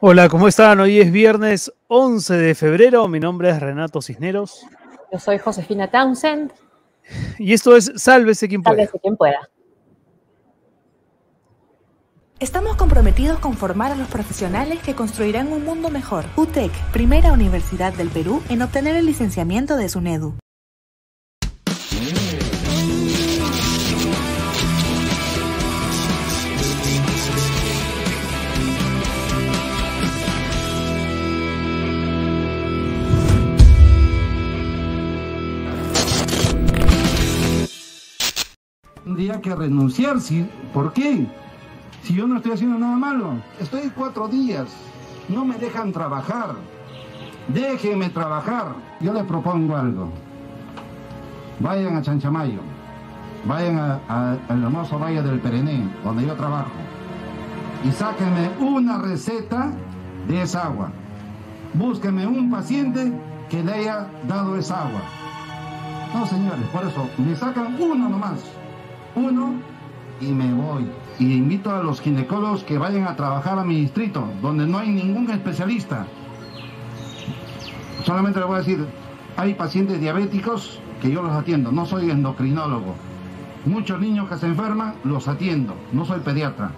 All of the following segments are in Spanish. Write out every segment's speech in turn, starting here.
Hola, ¿cómo están? Hoy es viernes 11 de febrero. Mi nombre es Renato Cisneros. Yo soy Josefina Townsend. Y esto es Sálvese quien pueda. Sálvese quien pueda. Estamos comprometidos con formar a los profesionales que construirán un mundo mejor. UTEC, primera universidad del Perú en obtener el licenciamiento de SUNEDU. Que renunciar, ¿sí? ¿por qué? Si yo no estoy haciendo nada malo, estoy cuatro días, no me dejan trabajar. Déjenme trabajar. Yo les propongo algo. Vayan a Chanchamayo, vayan al hermoso Valle del Perené, donde yo trabajo, y sáquenme una receta de esa agua. Búsquenme un paciente que le haya dado esa agua. No, señores, por eso, me sacan uno nomás. Uno y me voy. Y invito a los ginecólogos que vayan a trabajar a mi distrito, donde no hay ningún especialista. Solamente le voy a decir, hay pacientes diabéticos que yo los atiendo, no soy endocrinólogo. Muchos niños que se enferman los atiendo, no soy pediatra.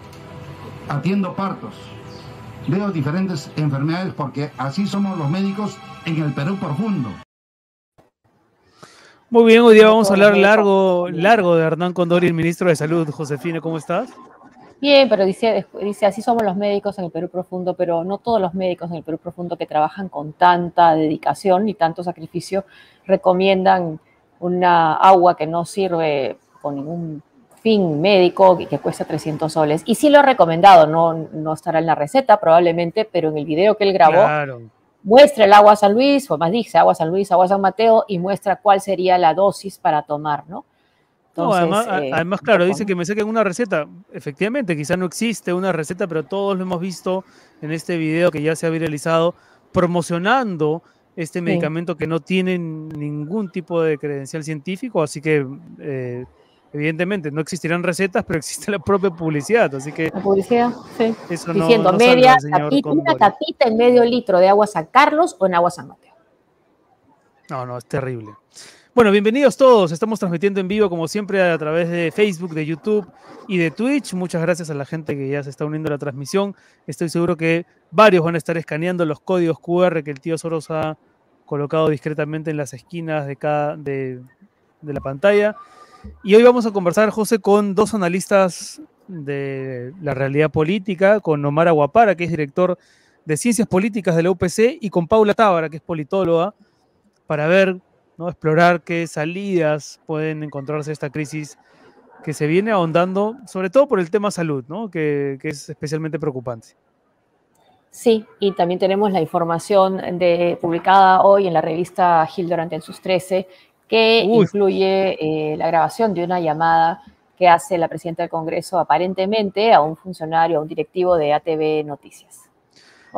Atiendo partos. Veo diferentes enfermedades porque así somos los médicos en el Perú profundo. Muy bien, hoy día vamos a hablar largo, largo de Hernán Condori, el ministro de Salud. Josefina, ¿cómo estás? Bien, pero dice, dice, así somos los médicos en el Perú profundo, pero no todos los médicos en el Perú profundo que trabajan con tanta dedicación y tanto sacrificio recomiendan una agua que no sirve con ningún fin médico y que cuesta 300 soles. Y sí lo ha recomendado, no, no estará en la receta probablemente, pero en el video que él grabó claro muestra el agua San Luis, o más dice agua San Luis, agua San Mateo, y muestra cuál sería la dosis para tomar, ¿no? además, eh, además, claro, dice que me saquen una receta. Efectivamente, quizá no existe una receta, pero todos lo hemos visto en este video que ya se ha viralizado, promocionando este medicamento que no tiene ningún tipo de credencial científico, así que eh, evidentemente no existirán recetas, pero existe la propia publicidad, así que... La publicidad, sí. Diciendo media, una tapita en medio litro de agua San Carlos o en agua San Mateo. No, no, es terrible. Bueno, bienvenidos todos. Estamos transmitiendo en vivo, como siempre, a través de Facebook, de YouTube y de Twitch. Muchas gracias a la gente que ya se está uniendo a la transmisión. Estoy seguro que varios van a estar escaneando los códigos QR que el tío Soros ha colocado discretamente en las esquinas de cada de, de la pantalla. Y hoy vamos a conversar, José, con dos analistas de la realidad política, con Omar Aguapara, que es director de Ciencias Políticas de la UPC, y con Paula Tábara, que es politóloga, para ver, ¿no? explorar qué salidas pueden encontrarse esta crisis que se viene ahondando, sobre todo por el tema salud, ¿no? que, es especialmente preocupante. Sí, y también tenemos la información publicada hoy en la revista Gil en sus 13, que incluye eh, la grabación de una llamada que hace la presidenta del Congreso aparentemente a un funcionario, a un directivo de ATV Noticias.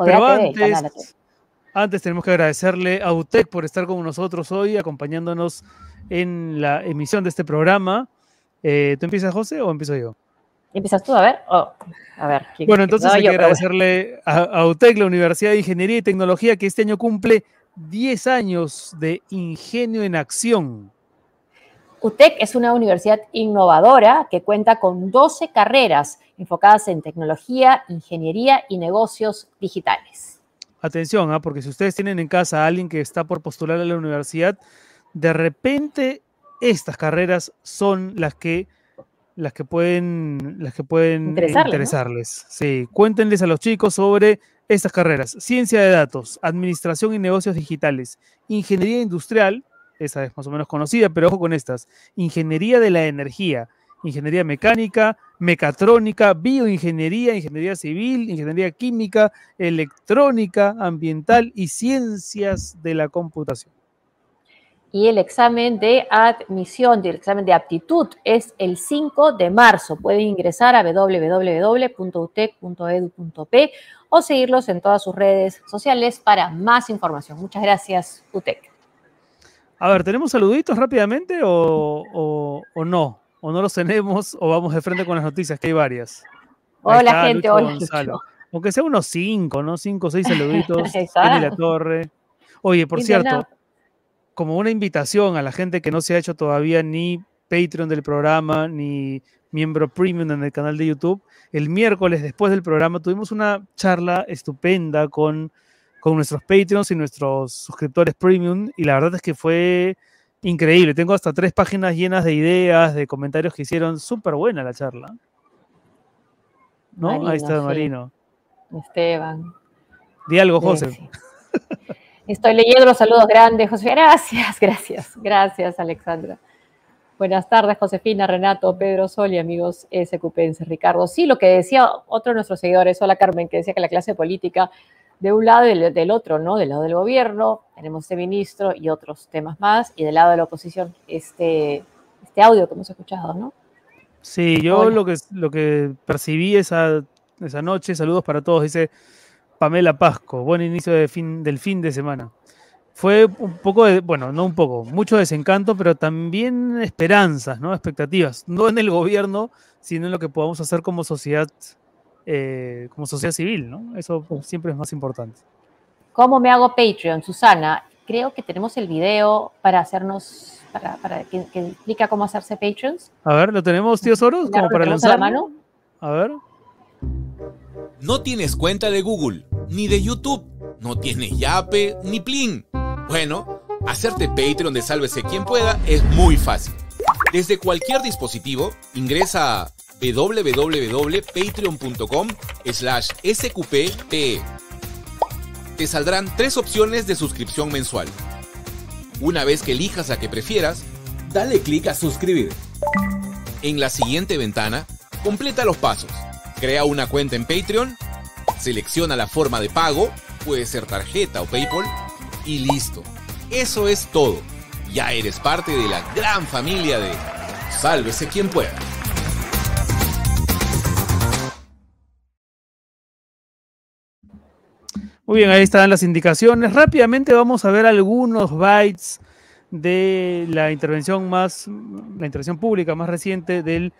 Pero antes, antes tenemos que agradecerle a UTEC por estar con nosotros hoy, acompañándonos en la emisión de este programa. Eh, ¿Tú empiezas, José, o empiezo yo? ¿Empiezas tú? A ver. Oh, a ver bueno, entonces hay que agradecerle a, a UTEC, la Universidad de Ingeniería y Tecnología, que este año cumple 10 años de ingenio en acción. UTEC es una universidad innovadora que cuenta con 12 carreras enfocadas en tecnología, ingeniería y negocios digitales. Atención, ¿ah? porque si ustedes tienen en casa a alguien que está por postular a la universidad, de repente estas carreras son las que las que pueden las que pueden interesarles. Sí, cuéntenles a los chicos sobre estas carreras, ciencia de datos, administración y negocios digitales, ingeniería industrial, esa es más o menos conocida, pero ojo con estas, ingeniería de la energía, ingeniería mecánica, mecatrónica, bioingeniería, ingeniería civil, ingeniería química, electrónica, ambiental y ciencias de la computación y el examen de admisión, el examen de aptitud es el 5 de marzo. Pueden ingresar a www.utec.edu.p o seguirlos en todas sus redes sociales para más información. Muchas gracias, UTEC. A ver, ¿tenemos saluditos rápidamente o, no? ¿O no los tenemos o vamos de frente con las noticias, que hay varias? Hola, gente, hola. Aunque sea unos cinco, ¿no? Cinco o seis saluditos. Jenny La Torre. Oye, por cierto, como una invitación a la gente que no se ha hecho todavía ni Patreon del programa, ni miembro premium en el canal de YouTube, el miércoles después del programa tuvimos una charla estupenda con, con nuestros Patreons y nuestros suscriptores premium y la verdad es que fue increíble. Tengo hasta tres páginas llenas de ideas, de comentarios que hicieron. Súper buena la charla. ¿No? Ahí está Marino. Esteban. Di algo, José. Estoy leyendo los saludos grandes, José. Gracias, gracias, gracias, Alexandra. Buenas tardes, Josefina, Renato, Pedro, Sol y amigos SQPense, Ricardo. Sí, lo que decía otro de nuestros seguidores, hola Carmen, que decía que la clase política de un lado y del otro, ¿no? Del lado del gobierno, tenemos este ministro y otros temas más, y del lado de la oposición, este, este audio que hemos escuchado, ¿no? Sí, yo lo que, lo que percibí esa, esa noche, saludos para todos, dice Pamela Pasco, buen inicio de fin, del fin de semana fue un poco de, bueno, no un poco, mucho desencanto, pero también esperanzas, ¿no? Expectativas, no en el gobierno, sino en lo que podamos hacer como sociedad, eh, como sociedad civil, ¿no? Eso siempre es más importante. ¿Cómo me hago Patreon, Susana? Creo que tenemos el video para hacernos, para, para que, explica cómo hacerse Patreons. A ver, ¿lo tenemos, tío Soros? Como para lanzar. la mano? A ver. No tienes cuenta de Google, ni de YouTube, no tienes Yape, ni Plin bueno, hacerte Patreon de Sálvese quien pueda es muy fácil. Desde cualquier dispositivo, ingresa a www.patreon.com slash sqppe. Te saldrán tres opciones de suscripción mensual. Una vez que elijas la que prefieras, dale clic a suscribir. En la siguiente ventana, completa los pasos. Crea una cuenta en Patreon, selecciona la forma de pago, puede ser tarjeta o PayPal, y listo. Eso es todo. Ya eres parte de la gran familia de Sálvese quien pueda. Muy bien, ahí están las indicaciones. Rápidamente vamos a ver algunos bytes de la intervención más, la intervención pública más reciente del,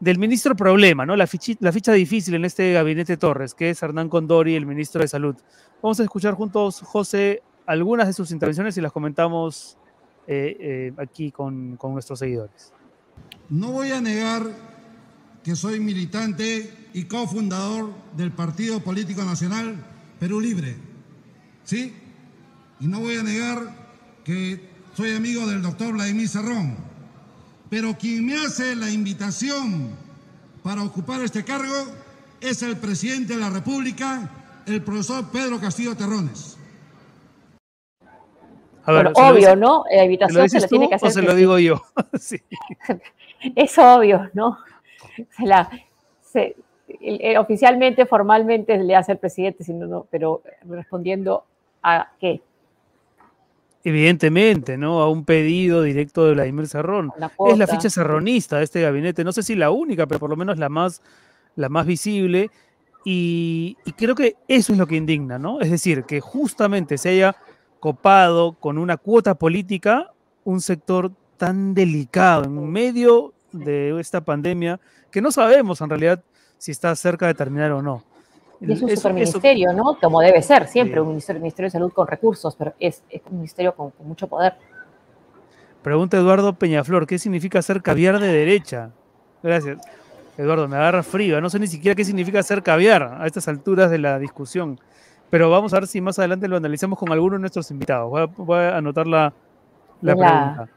del ministro problema, ¿no? La, la ficha difícil en este gabinete Torres, que es Hernán Condori, el ministro de Salud. Vamos a escuchar juntos, José, algunas de sus intervenciones y las comentamos eh, eh, aquí con, con nuestros seguidores. No voy a negar que soy militante y cofundador del Partido Político Nacional Perú Libre. ¿Sí? Y no voy a negar que soy amigo del doctor Vladimir Serrón. Pero quien me hace la invitación para ocupar este cargo es el presidente de la República, el profesor Pedro Castillo Terrones obvio, ¿no? La invitación se, lo tiene que hacer. O se lo digo yo. sí. Es obvio, ¿no? oficialmente, formalmente le hace el presidente, sino no, pero respondiendo a qué. Evidentemente, ¿no? A un pedido directo de Vladimir Serrón. Es la ficha serronista de este gabinete. No sé si la única, pero por lo menos la más, la más visible. y creo que eso es lo que indigna, ¿no? Es decir, que justamente se haya copado con una cuota política un sector tan delicado en medio de esta pandemia que no sabemos en realidad si está cerca de terminar o no. Y es un superministerio, ¿no? Como debe ser siempre, un ministerio, de Salud con recursos, pero es, un ministerio con, mucho poder. Pregunta Eduardo Peñaflor, ¿qué significa ser caviar de derecha? Gracias. Eduardo, me agarra frío. No sé ni siquiera qué significa ser caviar a estas alturas de la discusión. Pero vamos a ver si más adelante lo analizamos con alguno de nuestros invitados. Voy a, anotar la, pregunta.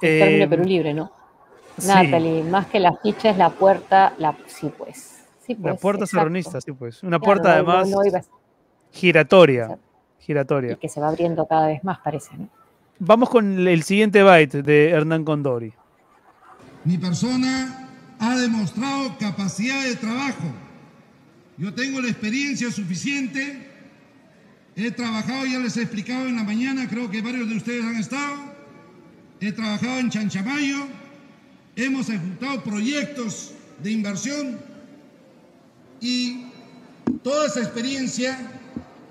El término Perú Libre, ¿no? Natalie, más que la ficha es la puerta, la, sí pues. Sí, pues la puerta serronista, sí pues. Una puerta además giratoria. Giratoria. Y que se va abriendo cada vez más, parece, ¿no? Vamos con el siguiente byte de Hernán Condori. Mi persona ha demostrado capacidad de trabajo yo tengo la experiencia suficiente. He trabajado, ya les he explicado en la mañana, creo que varios de ustedes han estado. He trabajado en Chanchamayo. Hemos ejecutado proyectos de inversión y toda esa experiencia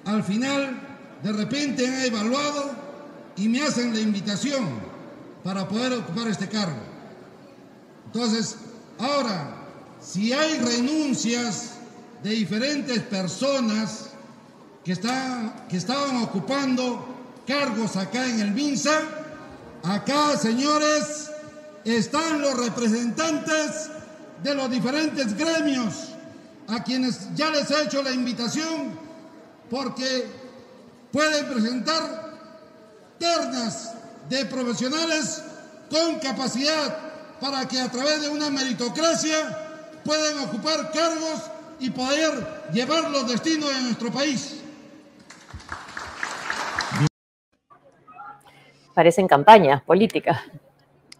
al final de repente han evaluado y me hacen la invitación para poder ocupar este cargo. Entonces, ahora, si hay renuncias de diferentes personas que, que estaban ocupando cargos acá en el MINSA. Acá, señores, están los representantes de los diferentes gremios a quienes ya les he hecho la invitación porque pueden presentar ternas de profesionales con capacidad para que a través de una meritocracia puedan ocupar cargos y poder llevar los destinos de nuestro país. Parecen campañas políticas.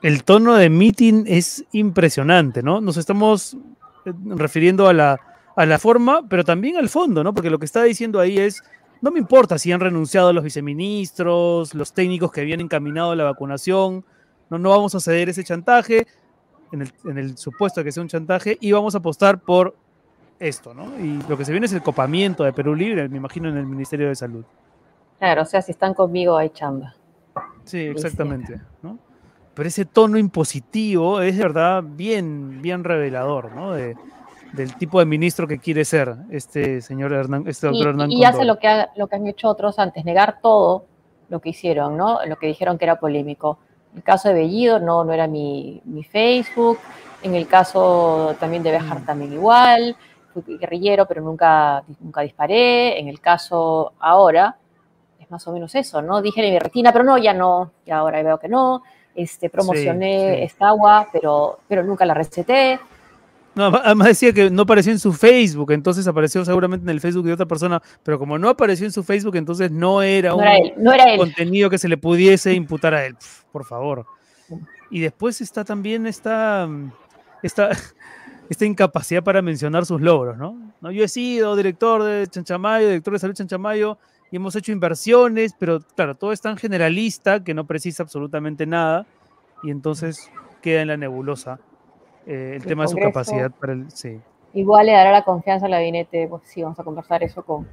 El tono de meeting es impresionante, ¿no? Nos estamos eh, refiriendo a la, a la forma, pero también al fondo, ¿no? Porque lo que está diciendo ahí es, no me importa si han renunciado los viceministros, los técnicos que habían encaminado la vacunación, no, no vamos a ceder ese chantaje, en el, en el supuesto de que sea un chantaje, y vamos a apostar por esto, ¿no? Y lo que se viene es el copamiento de Perú Libre, me imagino, en el Ministerio de Salud. Claro, o sea, si están conmigo hay chamba. Sí, exactamente, ¿no? Pero ese tono impositivo es de verdad bien, bien revelador, ¿no? De, del tipo de ministro que quiere ser este señor Hernán, este doctor y, Hernán Y hace lo que, lo que han hecho otros antes, negar todo lo que hicieron, ¿no? Lo que dijeron que era polémico. En el caso de Bellido, no, no era mi, mi Facebook. En el caso también de Bejar, mm. también igual fui guerrillero, pero nunca, nunca disparé. En el caso ahora, es más o menos eso, ¿no? Dije en mi retina, pero no, ya no, ya ahora veo que no. Este, promocioné esta agua, pero, pero nunca la receté. No, además decía que no apareció en su Facebook, entonces apareció seguramente en el Facebook de otra persona, pero como no apareció en su Facebook, entonces no era un contenido que se le pudiese imputar a él, por favor. Y después está también esta, esta, esta incapacidad para mencionar sus logros, ¿no? ¿no? Yo he sido director de Chanchamayo, director de salud Chanchamayo, y hemos hecho inversiones, pero claro, todo es tan generalista que no precisa absolutamente nada, y entonces queda en la nebulosa eh, el, tema de su capacidad para el... Sí. Igual le dará la confianza al gabinete, pues sí, vamos a conversar eso con,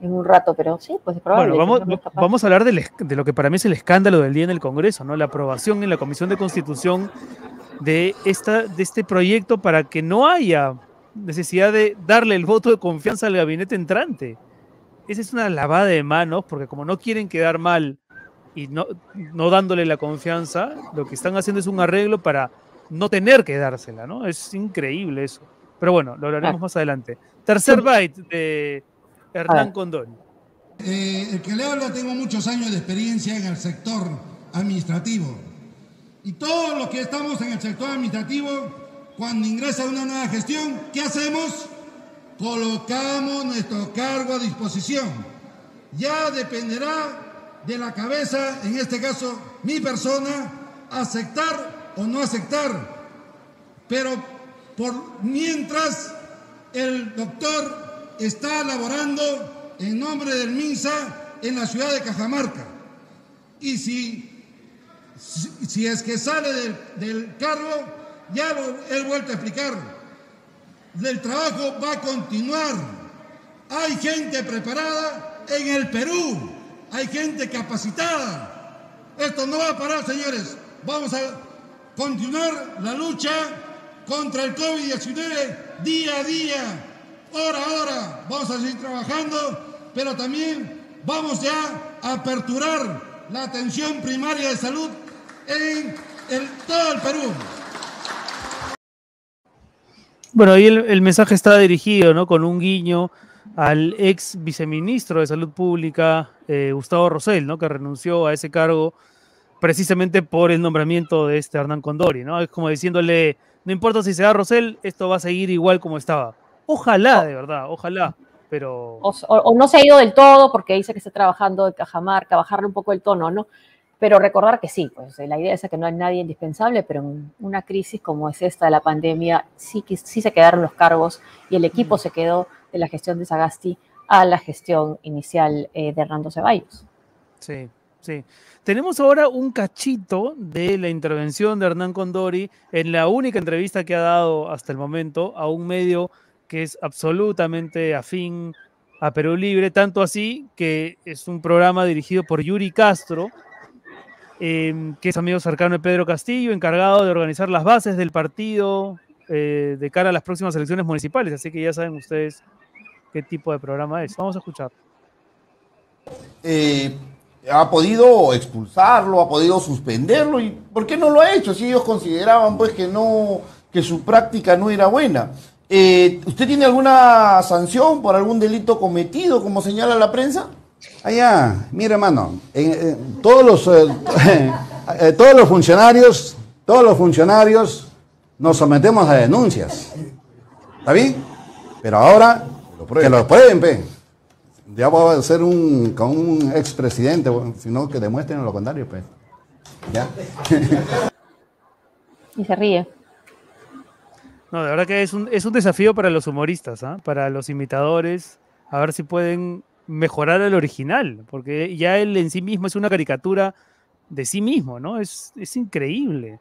en un rato, pero sí, pues es probable. Bueno, vamos, vamos a hablar de, de, lo que para mí es el escándalo del día en el Congreso, ¿no? La aprobación en la Comisión de Constitución de, esta, de este proyecto para que no haya necesidad de darle el voto de confianza al gabinete entrante. Esa es una lavada de manos, porque como no quieren quedar mal y no, no dándole la confianza, lo que están haciendo es un arreglo para no tener que dársela, ¿no? Es increíble eso. Pero bueno, lo hablaremos más adelante. Tercer byte de Hernán Condón. Eh, el que le habla tengo muchos años de experiencia en el sector administrativo y todos los que estamos en el sector administrativo, cuando ingresa una nueva gestión, ¿qué hacemos? Colocamos nuestro cargo a disposición. Ya dependerá de la cabeza, en este caso mi persona, aceptar o no aceptar. Pero por mientras el doctor está laborando en nombre del MINSA en la ciudad de Cajamarca. Y si si, es que sale del, cargo, ya lo he vuelto a explicar. El trabajo va a continuar. Hay gente preparada en el Perú. Hay gente capacitada. Esto no va a parar, señores. Vamos a continuar la lucha contra el COVID-19 día a día, hora a hora. Vamos a seguir trabajando, pero también vamos ya a aperturar la atención primaria de salud en todo el Perú. Bueno, ahí el, mensaje está dirigido, ¿no? Con un guiño al ex viceministro de Salud Pública, eh, Gustavo Rosell, ¿no? Que renunció a ese cargo precisamente por el nombramiento de este Hernán Condori, ¿no? Es como diciéndole, no importa si se da Rosell, esto va a seguir igual como estaba. Ojalá, de verdad, ojalá, pero... O, o no se ha ido del todo porque dice que está trabajando en Cajamarca, bajarle un poco el tono, ¿no? Pero recordar que sí, pues la idea es que no hay nadie indispensable, pero en una crisis como es esta de la pandemia, sí, sí se quedaron los cargos y el equipo se quedó de la gestión de Sagasti a la gestión inicial eh, de Hernando Ceballos. Sí, sí. Tenemos ahora un cachito de la intervención de Hernán Condori en la única entrevista que ha dado hasta el momento a un medio que es absolutamente afín a Perú Libre, tanto así que es un programa dirigido por Yuri Castro, Em, que es amigo cercano de Pedro Castillo, encargado de organizar las bases del partido eh, de cara a las próximas elecciones municipales. Así que ya saben ustedes qué tipo de programa es. Vamos a escuchar. Eh, ha podido expulsarlo, ha podido suspenderlo y ¿por qué no lo ha hecho? Si ellos consideraban pues que no que su práctica no era buena. Eh, ¿Usted tiene alguna sanción por algún delito cometido, como señala la prensa? Allá, mire hermano, todos los eh, todos los funcionarios, todos los funcionarios nos sometemos a denuncias. ¿Está bien? Pero ahora que lo prueben, pe. Ya va a ser un, con un expresidente, sino que demuestren lo contrario, pues. ¿Ya? y se ríe. No, de verdad que es un, es un desafío para los humoristas, ¿ah? para los imitadores, a ver si pueden mejorar el original, porque ya él en sí mismo es una caricatura de sí mismo, ¿no? Es, es increíble.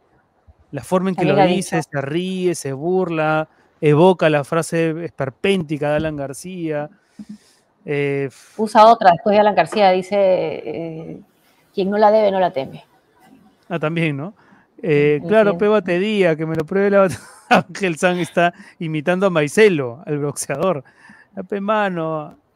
La forma en que lo dice, se ríe, se burla, evoca la frase esperpéntica de Alan García. Eh, Usa otra después de Alan García, dice, eh, quien no la debe no la teme. Ah, también, ¿no? Eh, claro, te día, que me lo pruebe la Ángel San está imitando a Maicelo, al boxeador. Pe mano,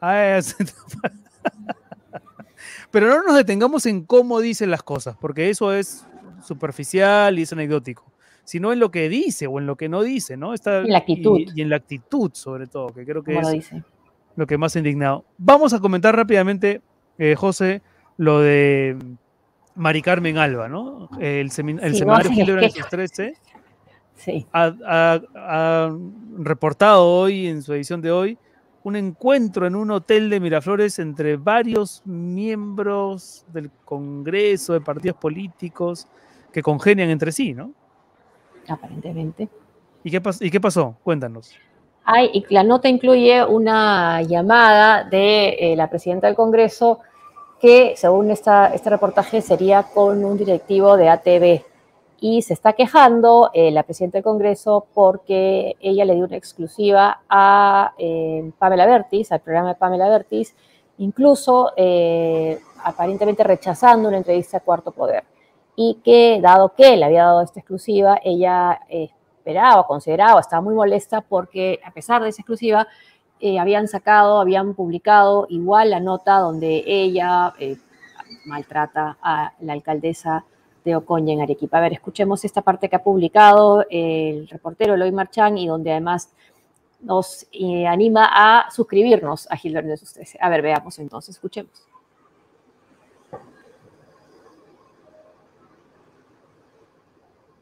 pero no nos detengamos en cómo dicen las cosas, porque eso es superficial y es anecdótico, sino en lo que dice o en lo que no dice, ¿no? Está, en la actitud. Y, en la actitud, sobre todo, que creo que es lo, que más indignado. Vamos a comentar rápidamente, eh, José, lo de Mari Carmen Alba, ¿no? El, seminario Gilbert 13 sí. ha reportado hoy, en su edición de hoy, un encuentro en un hotel de Miraflores entre varios miembros del Congreso, de partidos políticos, que congenian entre sí, ¿no? Aparentemente. ¿Y qué, ¿Y qué pasó? Cuéntanos. Y la nota incluye una llamada de eh, la presidenta del Congreso que, según esta, este reportaje, sería con un directivo de ATV, y se está quejando eh, la presidenta del Congreso porque ella le dio una exclusiva a eh, Pamela Bertis, al programa de Pamela Bertis, incluso eh, aparentemente rechazando una entrevista a Cuarto Poder. Y que, dado que le había dado esta exclusiva, ella esperaba, consideraba, estaba muy molesta porque, a pesar de esa exclusiva, habían sacado, habían publicado igual la nota donde ella maltrata a la alcaldesa de Ocoña en Arequipa. A ver, escuchemos esta parte que ha publicado el reportero Eloy Marchán y donde además nos eh, anima a suscribirnos a News 13. A ver, veamos entonces, escuchemos.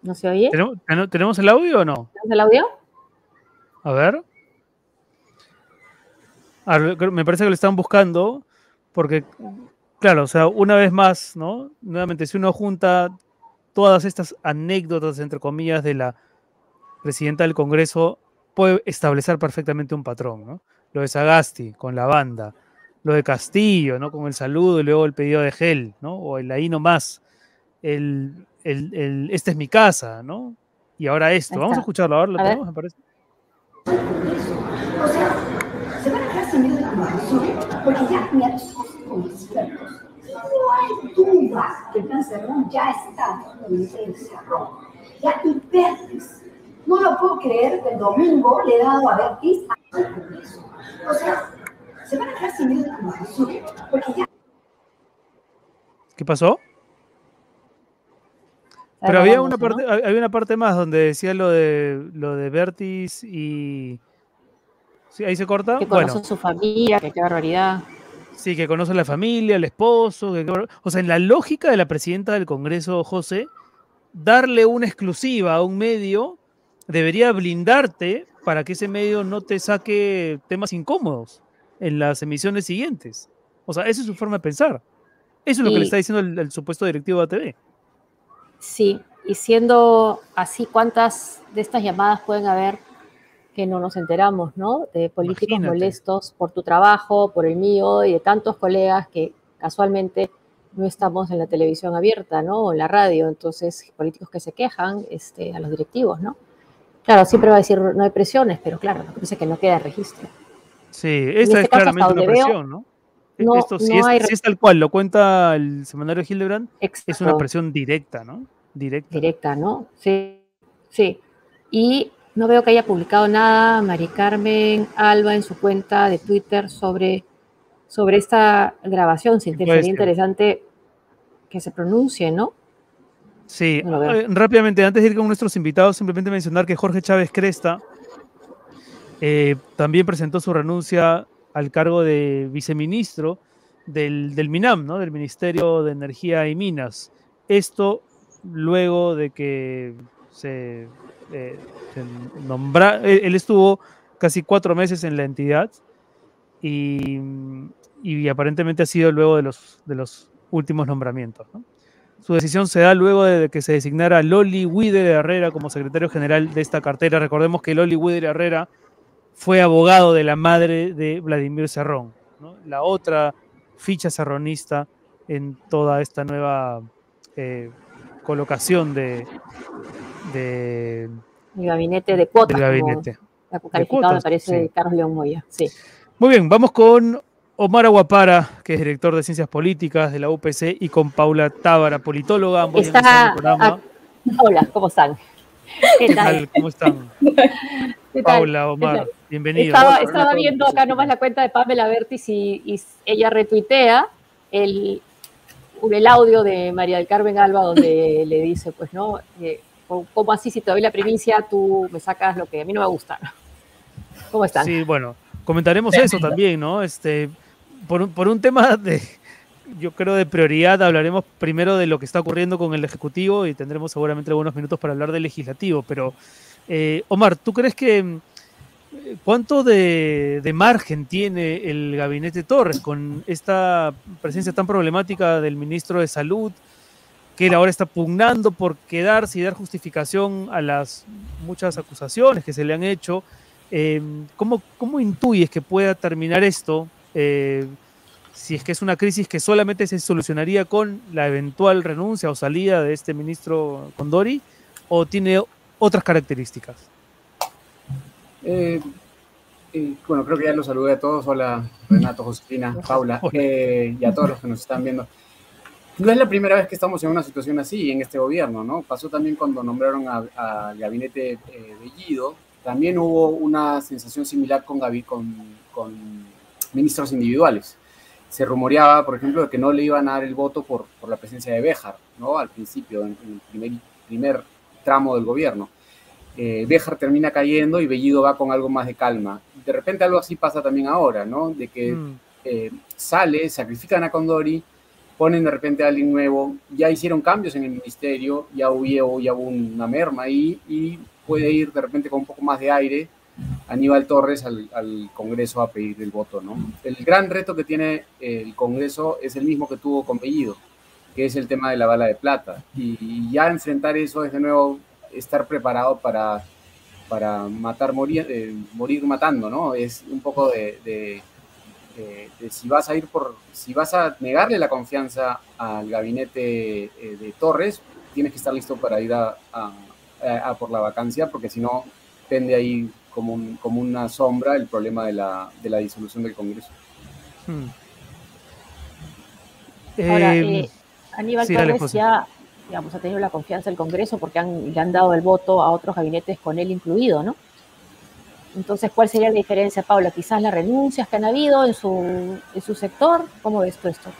¿No se oye? ¿Tenemos, el audio o no? ¿Tenemos el audio? A ver. A ver. Me parece que lo están buscando porque Claro, o sea, una vez más, ¿no? Nuevamente, si uno junta todas estas anécdotas, entre comillas, de la presidenta del Congreso, puede establecer perfectamente un patrón, ¿no? Lo de Sagasti con la banda, lo de Castillo, ¿no? Con el saludo y luego el pedido de gel, ¿no? O el ahí nomás, el, el, el esta es mi casa, ¿no? Y ahora esto. Vamos a escucharlo, ahora lo tenemos, me parece. O sea, se van a quedar sin medio de la porque ya, mira, expertos. No hay duda que el plan Cerrón ya está en el Cerrón. Ya y Bertis, no lo puedo creer que el domingo le he dado a Bertis al Congreso. O sea, se van a quedar sin medio de comunicación, porque ya... ¿Qué pasó? Pero había una parte, había una parte más donde decía lo de lo de Bertis y ¿Sí, ahí se corta. Que conoce su familia, que qué barbaridad. Sí, que conoce a la familia, el esposo. o sea, en la lógica de la presidenta del Congreso, José, darle una exclusiva a un medio debería blindarte para que ese medio no te saque temas incómodos en las emisiones siguientes. O sea, esa es su forma de pensar. Eso es lo que le está diciendo el, supuesto directivo de ATV. Sí, y siendo así, ¿cuántas de estas llamadas pueden haber que no nos enteramos, ¿no? De políticos molestos por tu trabajo, por el mío y de tantos colegas que casualmente no estamos en la televisión abierta, ¿no? O en la radio, entonces políticos que se quejan este, a los directivos, ¿no? Claro, siempre va a decir no hay presiones, pero claro, lo que pasa es que no queda registro. Sí, esa es este claramente una presión, ¿no? Esto, si, es, tal cual, lo cuenta el semanario Hildebrand, es una presión directa, ¿no? Directa. Directa, ¿no? Sí, sí. Y No veo que haya publicado nada Mari Carmen Alba en su cuenta de Twitter sobre, sobre esta grabación. Sí, Puede sería ser. interesante que se pronuncie, ¿no? Sí, No eh, rápidamente, antes de ir con nuestros invitados, simplemente mencionar que Jorge Chávez Cresta eh, también presentó su renuncia al cargo de viceministro del, del MINAM, ¿no? del Ministerio de Energía y Minas. Esto luego de que se, eh, nombra, él, estuvo casi cuatro meses en la entidad y, aparentemente ha sido luego de los, de los últimos nombramientos. ¿no? Su decisión se da luego de que se designara a Loli Wider Herrera como secretario general de esta cartera. Recordemos que Loli Wider Herrera fue abogado de la madre de Vladimir Cerrón, ¿no? la otra ficha serronista en toda esta nueva eh, colocación de, de- El gabinete de cuotas. del gabinete. cuotas, me parece, sí. Carlos León Moya. Sí. Muy bien, vamos con Omar Aguapara, que es director de Ciencias Políticas de la UPC, y con Paula Tábara, politóloga. Está- programa. Hola, ¿cómo están? ¿Qué ¿Qué tal? ¿Cómo están? ¿Qué tal? Paula, Omar, bienvenido. Estaba, estaba viendo acá nomás la cuenta de Pamela Bertis y, y ella retuitea el, el audio de María del Carmen Alba donde le dice, pues, ¿no? Eh, ¿Cómo así si te doy la primicia tú me sacas lo que a mí no me gusta? ¿Cómo están? Sí, bueno, comentaremos eso también, ¿no? Este, por, un- por un tema de, yo creo, de prioridad, hablaremos primero de lo que está ocurriendo con el Ejecutivo y tendremos seguramente algunos minutos para hablar del Legislativo. Pero, eh, Omar, ¿tú crees que cuánto de, margen tiene el gabinete Torres con esta presencia tan problemática del ministro de Salud? que él ahora está pugnando por quedarse y dar justificación a las muchas acusaciones que se le han hecho. Eh, ¿cómo, ¿Cómo intuyes que pueda terminar esto? Eh, si es que es una crisis que solamente se solucionaría con la eventual renuncia o salida de este ministro Condori, o tiene otras características. Eh, eh, bueno, creo que ya los saludé a todos. Hola, Renato, Josefina, Paula, eh, y a todos los que nos están viendo. No es la primera vez que estamos en una situación así en este gobierno, ¿no? Pasó también cuando nombraron a- al gabinete eh, Bellido. También hubo una sensación similar con, gabi- con, con ministros individuales. Se rumoreaba, por ejemplo, de que no le iban a dar el voto por, por la presencia de Béjar, ¿no? Al principio, en, en el primer, primer tramo del gobierno. Eh, Béjar termina cayendo y Bellido va con algo más de calma. De repente algo así pasa también ahora, ¿no? De que Mm, eh, sale, sacrifican a Condori, ponen de repente a alguien nuevo, ya hicieron cambios en el ministerio, ya hubo, ya hubo una merma ahí y puede ir de repente con un poco más de aire Aníbal Torres al, al Congreso a pedir el voto, ¿no? El gran reto que tiene el Congreso es el mismo que tuvo con Bellido, que es el tema de la bala de plata. Y ya enfrentar eso es de nuevo estar preparado para, para matar, morir, eh, morir matando, ¿no? Es un poco de, de, de si vas a ir por, si vas a negarle la confianza al gabinete eh, de Torres, tienes que estar listo para ir a, a- a- a por la vacancia, porque si no, pende ahí como, un- como una sombra el problema de la, de la disolución del Congreso. mm. Ahora, Eh, eh, Aníbal sí, Torres ya digamos, ha tenido la confianza del Congreso porque han, le han dado el voto a otros gabinetes con él incluido, ¿no? Entonces, ¿cuál sería la diferencia, Paula? Quizás las renuncias que han habido en su, en su sector. ¿Cómo ves tú esto?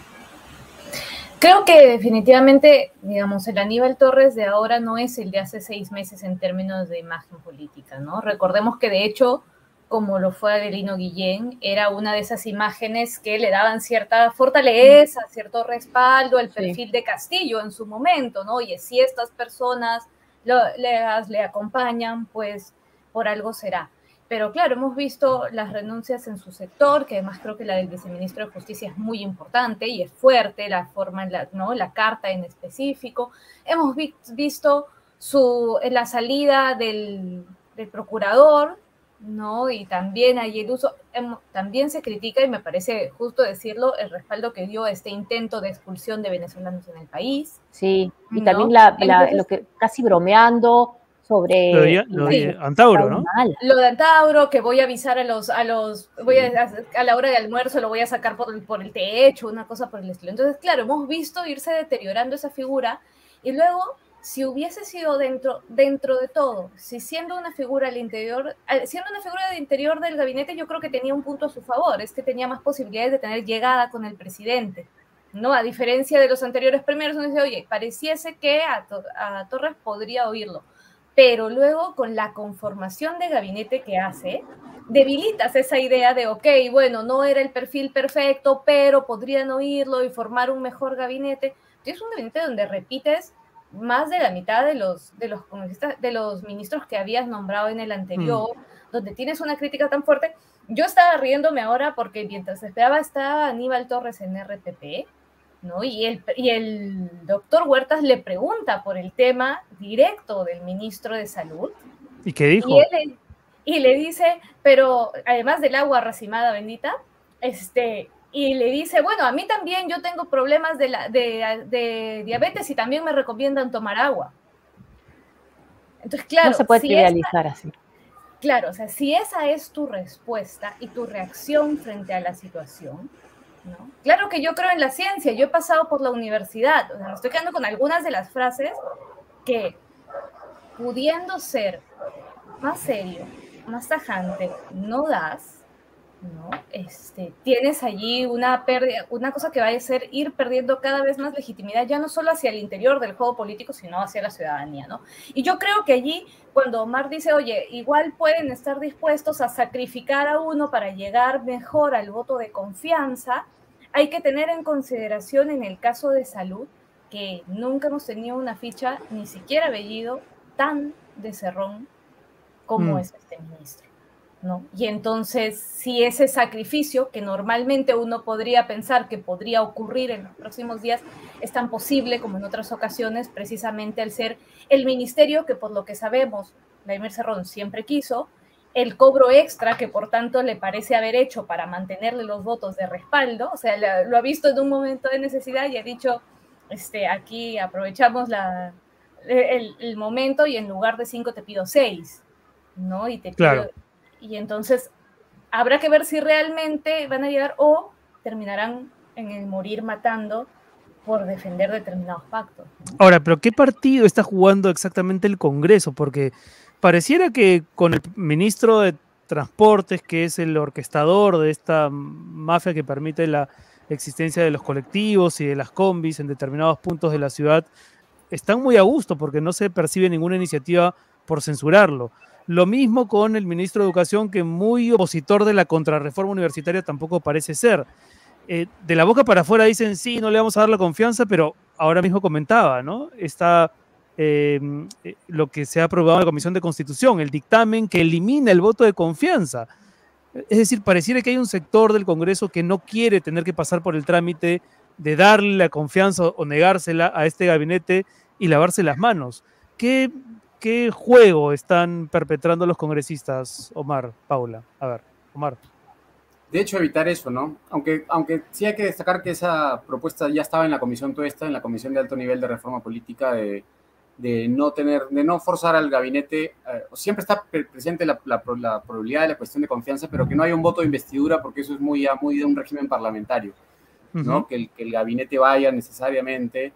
Creo que definitivamente, digamos, el Aníbal Torres de ahora no es el de hace seis meses en términos de imagen política, ¿no? Recordemos que de hecho, como lo fue Adelino Guillén, era una de esas imágenes que le daban cierta fortaleza, cierto respaldo al Sí. perfil de Castillo en su momento, ¿no? Y si estas personas lo- le, le acompañan, pues por algo será. Pero claro, hemos visto las renuncias en su sector, que además creo que la del viceministro de Justicia es muy importante y es fuerte, la forma, en la, ¿no? la carta en específico. Hemos vi- visto su, la salida del, del procurador, ¿no? Y también hay el uso, hemo- también se critica, y me parece justo decirlo, el respaldo que dio a este intento de expulsión de venezolanos en el país. Sí, y No, también la, la- entonces- lo que casi bromeando sobre Lo de, lo de Sí, Antauro, ¿no? mal. Lo de Antauro, que voy a avisar a los, a los, voy a, a la hora de almuerzo lo voy a sacar por el, por el techo, una cosa por el estilo. Entonces, claro, hemos visto irse deteriorando esa figura y luego si hubiese sido dentro, dentro de todo, si siendo una figura al interior, siendo una figura del interior del gabinete, yo creo que tenía un punto a su favor, es que tenía más posibilidades de tener llegada con el presidente, ¿no? A diferencia de los anteriores primeros, donde dice, oye, pareciese que a, a Torres podría oírlo, pero luego con la conformación de gabinete que hace, debilitas esa idea de, ok, bueno, no era el perfil perfecto, pero podrían oírlo y formar un mejor gabinete. Es un gabinete donde repites más de la mitad de los, de los, de los ministros que habías nombrado en el anterior, mm. donde tienes una crítica tan fuerte. Yo estaba riéndome ahora porque mientras esperaba estaba Aníbal Torres en RPP, ¿no? Y el, y el doctor Huertas le pregunta por el tema directo del ministro de Salud. ¿Y qué dijo? Y, y le dice, pero además del agua racimada bendita, este, y le dice, bueno, a mí también yo tengo problemas de, la, de, diabetes y también me recomiendan tomar agua. Entonces, claro. No se puede idealizar así. Claro, o sea, si esa es tu respuesta y tu reacción frente a la situación, ¿no? Claro que yo creo en la ciencia, yo he pasado por la universidad, o sea, me estoy quedando con algunas de las frases que, pudiendo ser más serio, más tajante, no das, ¿no? Este, tienes allí una pérdida, una cosa que va a ser ir perdiendo cada vez más legitimidad, ya no solo hacia el interior del juego político, sino hacia la ciudadanía, ¿no? Y yo creo que allí, cuando Omar dice, oye, igual pueden estar dispuestos a sacrificar a uno para llegar mejor al voto de confianza, hay que tener en consideración en el caso de salud que nunca hemos tenido una ficha, ni siquiera Bellido, tan de cerrón como mm. es este ministro. Y entonces, si ese sacrificio, que normalmente uno podría pensar que podría ocurrir en los próximos días, es tan posible como en otras ocasiones, precisamente al ser el ministerio que por lo que sabemos, Vladimir Cerrón siempre quiso, el cobro extra que por tanto le parece haber hecho para mantenerle los votos de respaldo, o sea, lo ha visto en un momento de necesidad y ha dicho, este, aquí aprovechamos la, el, momento y en lugar de cinco te pido seis, ¿no? Y te pido, y entonces habrá que ver si realmente van a llegar o terminarán en el morir matando por defender determinados pactos. Ahora, pero ¿qué partido está jugando exactamente el Congreso? Porque pareciera que con el ministro de Transportes, que es el orquestador de esta mafia que permite la existencia de los colectivos y de las combis en determinados puntos de la ciudad, están muy a gusto porque no se percibe ninguna iniciativa por censurarlo. Lo mismo con el ministro de Educación, que muy opositor de la contrarreforma universitaria tampoco parece ser. Eh, de la boca para afuera dicen, sí, no le vamos a dar la confianza, pero ahora mismo comentaba, ¿no? Está eh, eh, lo que se ha aprobado en la Comisión de Constitución, el dictamen que elimina el voto de confianza. Es decir, pareciera que hay un sector del Congreso que no quiere tener que pasar por el trámite de darle la confianza o negársela a este gabinete y lavarse las manos. ¿Qué ¿Qué juego están perpetrando los congresistas, Omar, Paula? A ver, Omar. De hecho, evitar eso, ¿no? Aunque, aunque sí hay que destacar que esa propuesta ya estaba en la comisión tuesta, en la comisión de alto nivel de reforma política, de, de no tener, de no forzar al gabinete, eh, siempre está presente la, la, probabilidad de la cuestión de confianza, pero que no haya un voto de investidura, porque eso es muy, muy de un régimen parlamentario, ¿no? que, el, que el gabinete vaya necesariamente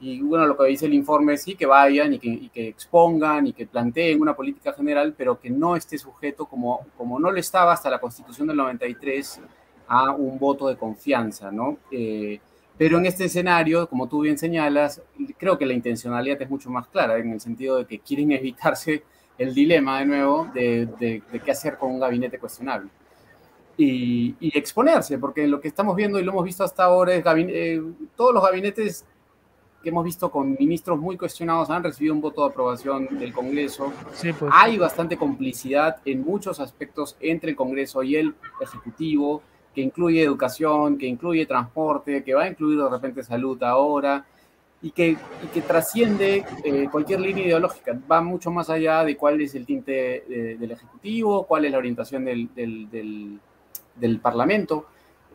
y bueno, lo que dice el informe sí, que vayan y que, que, expongan y que planteen una política general, pero que no esté sujeto, como, como no lo estaba hasta la Constitución del 93, a un voto de confianza, ¿no? Eh, pero en este escenario, como tú bien señalas, creo que la intencionalidad es mucho más clara, en el sentido de que quieren evitarse el dilema de nuevo de, de, qué hacer con un gabinete cuestionable. Y, y, exponerse, porque lo que estamos viendo y lo hemos visto hasta ahora es eh, todos los gabinetes que hemos visto con ministros muy cuestionados han recibido un voto de aprobación del Congreso. Pues. Hay bastante complicidad en muchos aspectos entre el Congreso y el Ejecutivo, que incluye educación, que incluye transporte, que va a incluir de repente salud ahora, y que, que trasciende eh, cualquier línea ideológica. Va mucho más allá de cuál es el tinte del Ejecutivo, cuál es la orientación del, del, Parlamento,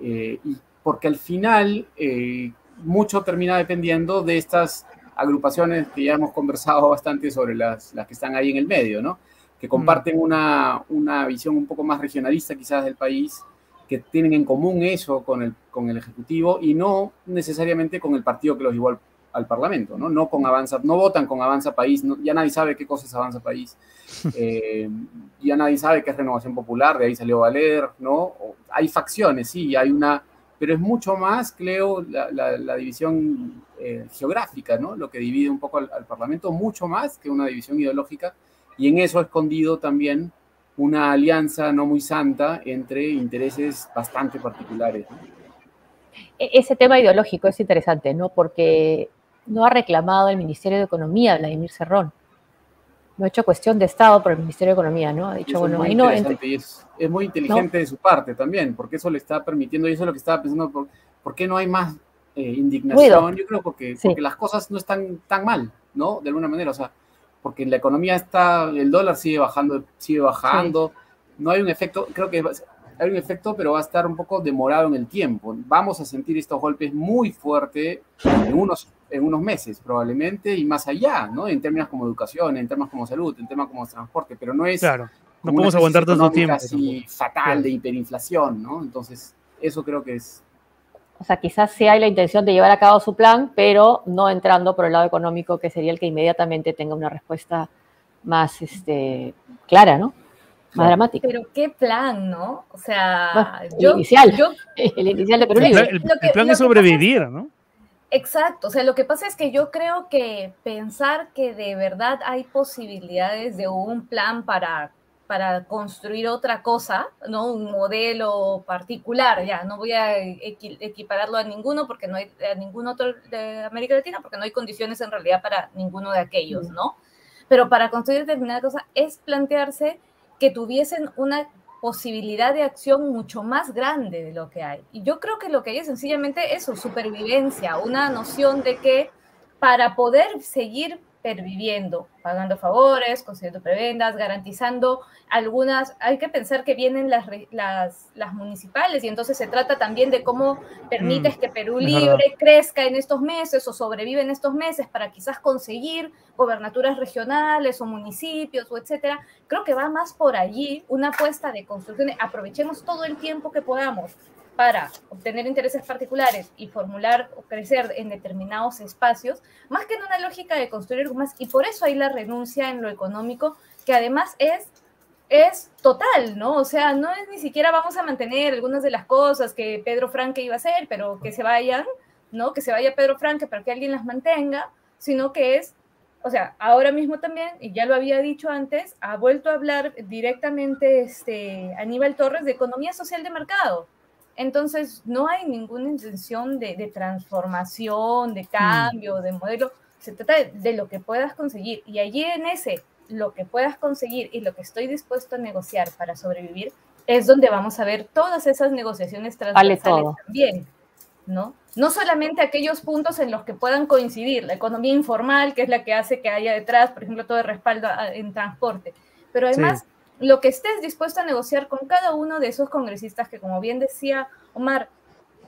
eh, y porque al final... Eh, mucho termina dependiendo de estas agrupaciones que ya hemos conversado bastante sobre las, las que están ahí en el medio, ¿no? Que comparten una, una visión un poco más regionalista quizás del país, que tienen en común eso con el, con el Ejecutivo y no necesariamente con el partido que los igual al Parlamento, ¿no? No con Avanza, no votan con Avanza País, ya nadie sabe qué cosa es Avanza País, eh, ya nadie sabe qué es Renovación Popular, de ahí salió Valer, ¿no? hay facciones, sí, hay una, pero es mucho más, creo, la, división eh, geográfica, ¿no? Lo que divide un poco al, al Parlamento, mucho más que una división ideológica, y en eso ha escondido también una alianza no muy santa entre intereses bastante particulares. E-, ese tema ideológico es interesante, ¿no? Porque no ha reclamado el Ministerio de Economía, Vladimir Cerrón. No ha hecho cuestión de Estado por el Ministerio de Economía, ¿no? Ha dicho, bueno, ahí no. es, muy inteligente de su parte también, porque eso le está permitiendo, y eso es lo que estaba pensando, ¿por, qué no hay más eh, indignación? Yo creo porque, porque las cosas no están tan mal, ¿no? De alguna manera, o sea, porque la economía está, el dólar sigue bajando, sigue bajando, no hay un efecto, creo que hay un efecto, pero va a estar un poco demorado en el tiempo. Vamos a sentir estos golpes muy fuerte en unos, en unos meses probablemente y más allá, ¿no? En términos como educación, en temas como salud, en temas como transporte, pero no es... Claro, no podemos aguantar tanto tiempo. Así fatal de hiperinflación, ¿no? Entonces, eso creo que es o sea, quizás sí hay la intención de llevar a cabo su plan, pero no entrando por el lado económico, que sería el que inmediatamente tenga una respuesta más este, clara, ¿no? Más dramática. Pero qué plan, ¿no? O sea, el inicial, el inicial de Perú El, plan es sobrevivir, ¿no? Exacto, o sea, lo que pasa es que yo creo que pensar que de verdad hay posibilidades de un plan para para construir otra cosa, ¿no? Un modelo particular, ya, no voy a equipararlo a ninguno porque no hay a ningún otro de América Latina porque no hay condiciones en realidad para ninguno de aquellos, ¿no? Pero para construir determinada cosa es plantearse que tuviesen una posibilidad de acción mucho más grande de lo que hay. Y yo creo que lo que hay es sencillamente eso, supervivencia, una noción de que para poder seguir perviviendo, pagando favores, consiguiendo prebendas, garantizando algunas, hay que pensar que vienen las, las, las municipales y entonces se trata también de cómo permites mm, que Perú Libre crezca en estos meses o sobrevive en estos meses para quizás conseguir gobernaturas regionales o municipios o etcétera. Creo que va más por allí una apuesta de construcción, aprovechemos todo el tiempo que podamos para obtener intereses particulares y formular o crecer en determinados espacios, más que en una lógica de construir más. Y por eso hay la renuncia en lo económico, que además es, es total, ¿no? O sea, no es ni siquiera vamos a mantener algunas de las cosas que Pedro Franque iba a hacer, pero que se vayan, ¿no? Que se vaya Pedro Franque para que alguien las mantenga, sino que es o sea, ahora mismo también, y ya lo había dicho antes, ha vuelto a hablar directamente este, Aníbal Torres de economía social de mercado. Entonces, no hay ninguna intención de, transformación, de cambio, de modelo. Se trata de, lo que puedas conseguir. Y allí en ese, lo que puedas conseguir y lo que estoy dispuesto a negociar para sobrevivir, es donde vamos a ver todas esas negociaciones transversales también. ¿no? No solamente aquellos puntos en los que puedan coincidir, la economía informal, que es la que hace que haya detrás, por ejemplo, todo el respaldo en transporte, pero además lo que estés dispuesto a negociar con cada uno de esos congresistas que, como bien decía Omar,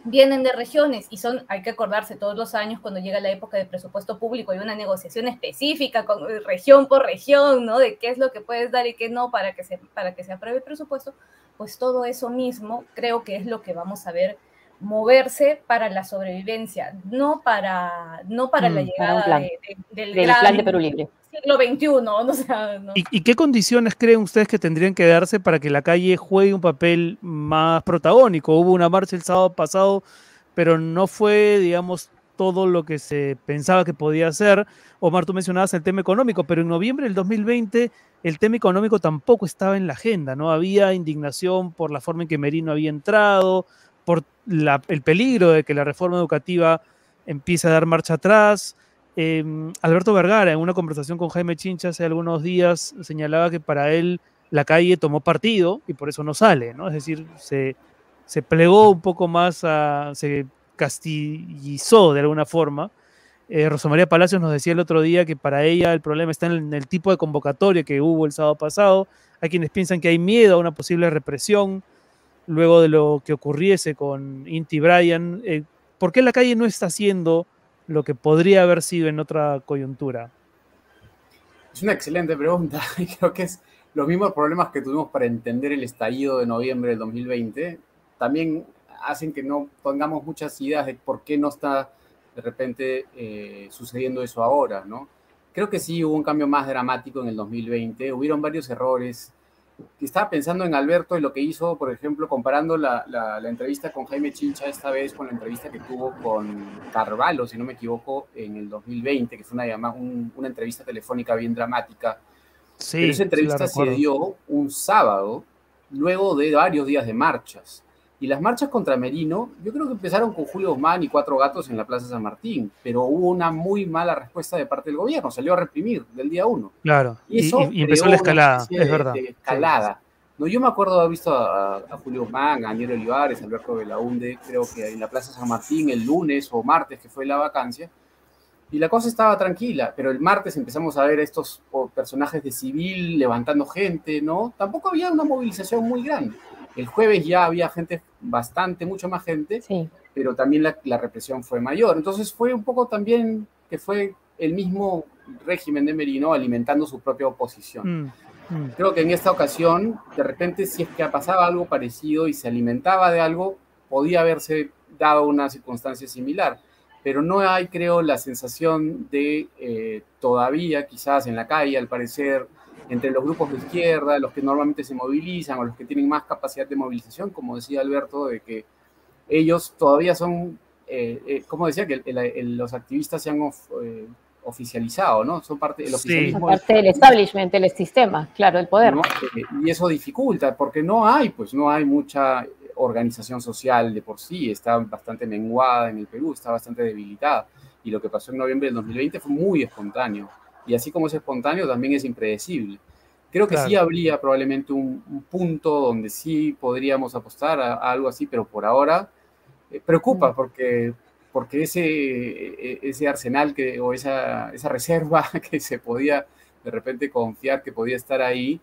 vienen de regiones y son, hay que acordarse todos los años cuando llega la época de presupuesto público, hay una negociación específica con región por región, ¿no? De qué es lo que puedes dar y qué no para que se, para que se apruebe el presupuesto, pues todo eso mismo creo que es lo que vamos a ver moverse para la sobrevivencia, no para, no para la mm, llegada del, plan de Perú Libre siglo XXI. ¿no? sea, ¿Y, qué condiciones creen ustedes que tendrían que darse para que la calle juegue un papel más protagónico? Hubo una marcha el sábado pasado, pero no fue, digamos, todo lo que se pensaba que podía ser. Omar, tú mencionabas el tema económico, pero en noviembre del 2020 el tema económico tampoco estaba en la agenda, ¿no? Había indignación por la forma en que Merino había entrado, por el peligro de que la reforma educativa empiece a dar marcha atrás. Em, Alberto Vergara, en una conversación con Jaime Chincha hace algunos días, señalaba que para él la calle tomó partido y por eso no sale, ¿no? Es decir, se, se plegó un poco más, se castillizó de alguna forma. Eh, Palacios nos decía el otro día que para ella el problema está en el, tipo de convocatoria que hubo el sábado pasado. Hay quienes piensan que hay miedo a una posible represión luego de lo que ocurriese con Inti Bryan. Eh, ¿Por qué la calle no está haciendo lo que podría haber sido en otra coyuntura? Es una excelente pregunta y creo que es los mismos problemas que tuvimos para entender el estallido de noviembre del 2020 también hacen que no pongamos muchas ideas de por qué no está de repente eh, sucediendo eso ahora, ¿no? Creo que sí hubo un cambio más dramático en el 2020, hubieron varios errores. Estaba pensando en Alberto y lo que hizo, por ejemplo, comparando la, la, entrevista con Jaime Chincha esta vez con la entrevista que tuvo con Carvalho, si no me equivoco, en el 2020, que fue una, llamada, una entrevista telefónica bien dramática. Sí, Pero esa entrevista se dio un sábado, luego de varios días de marchas. Y las marchas contra Merino, yo creo que empezaron con Julio Guzmán y cuatro gatos en la Plaza San Martín, pero hubo una muy mala respuesta de parte del gobierno, salió a reprimir del día uno. Claro, y, eso y, empezó la escalada, es verdad. escalada. No, yo me acuerdo de haber visto a, Julio Guzmán, a Daniel Olivares, a Alberto Belaunde, creo que en la Plaza San Martín el lunes o martes, que fue la vacancia, y la cosa estaba tranquila, pero el martes empezamos a ver estos personajes de civil levantando gente, ¿no? Tampoco había una movilización muy grande. El jueves ya había gente, bastante, mucho más gente, pero también la, represión fue mayor. Entonces fue un poco también que fue el mismo régimen de Merino alimentando su propia oposición. Mm, mm. Creo que en esta ocasión, de repente, si es que pasaba algo parecido y se alimentaba de algo, podía haberse dado una circunstancia similar. Pero no hay, creo, la sensación de eh, todavía, quizás en la calle, al parecer, entre los grupos de izquierda, los que normalmente se movilizan o los que tienen más capacidad de movilización, como decía Alberto, de que ellos todavía son, eh, eh, como decía, que los activistas se han eh, oficializado, ¿no? Son parte del oficialismo. Parte del establishment, del sistema, claro, el poder. y eso dificulta, porque no hay, pues no hay mucha organización social de por sí, está bastante menguada en el Perú, está bastante debilitada. Y lo que pasó en noviembre del 2020 fue muy espontáneo y así como es espontáneo, también es impredecible. Creo que sí habría probablemente un, punto donde sí podríamos apostar a, algo así, pero por ahora eh, preocupa mm. porque, porque ese, e, ese arsenal que, o esa, esa reserva que se podía de repente confiar que podía estar ahí,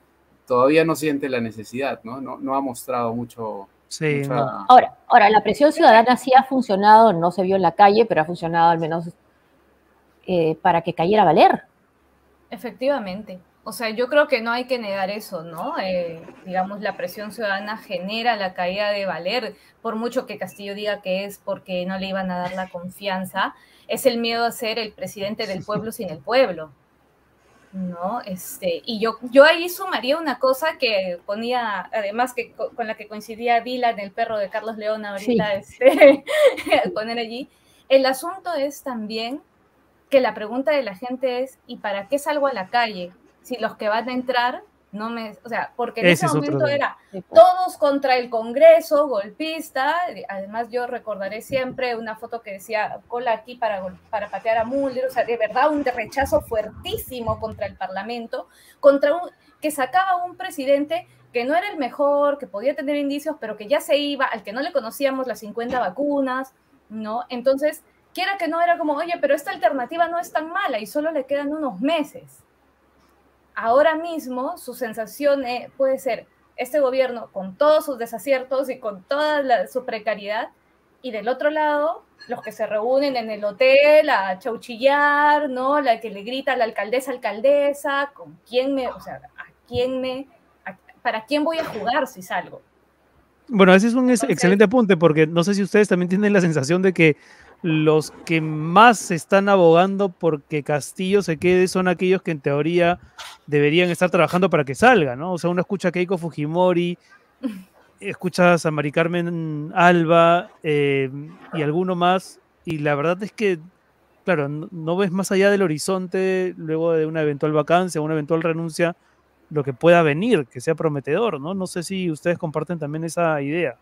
todavía no siente la necesidad, ¿no? No, no ha mostrado mucho, Sí, ahora, ahora, la presión ciudadana sí ha funcionado, no se vio en la calle, pero ha funcionado al menos eh, para que cayera a valer. Efectivamente. O sea, yo creo que no hay que negar eso, ¿no? Eh, digamos, la presión ciudadana genera la caída de Valer, por mucho que Castillo diga que es porque no le iban a dar la confianza, es el miedo a ser el presidente del pueblo sin el pueblo, ¿no? Este, y yo, yo ahí sumaría una cosa que ponía, además que con, la que coincidía en el perro de Carlos León, ahorita, este, poner allí, el asunto es también que la pregunta de la gente es, ¿y para qué salgo a la calle? Si los que van a entrar no me, o sea, porque en ese, momento era pues. todos contra el Congreso, golpista, además yo recordaré siempre una foto que decía cola aquí para, para patear a Mulder, o sea, de verdad un rechazo fuertísimo contra el Parlamento, contra un, que sacaba un presidente que no era el mejor, que podía tener indicios, pero que ya se iba, al que no le conocíamos las 50 vacunas, ¿no? Entonces, quiera que no era como, oye, pero esta alternativa no es tan mala y solo le quedan unos meses. Ahora mismo su sensación eh, puede ser este gobierno con todos sus desaciertos y con toda su precariedad y del otro lado los que se reúnen en el hotel a chauchillar, ¿no? La que le grita a la alcaldesa, alcaldesa, con quién me, o sea, a quién me, para quién voy a jugar si salgo. Bueno, ese es un excelente apunte porque no sé si ustedes también tienen la sensación de que los que más están abogando porque Castillo se quede son aquellos que en teoría deberían estar trabajando para que salga, ¿no? O sea, uno escucha a Keiko Fujimori, escucha a Mari Carmen Alba eh, y alguno más, y la verdad es que, claro, no, ves más allá del horizonte luego de una eventual vacancia, una eventual renuncia, lo que pueda venir, que sea prometedor, ¿no? No sé si ustedes comparten también esa idea.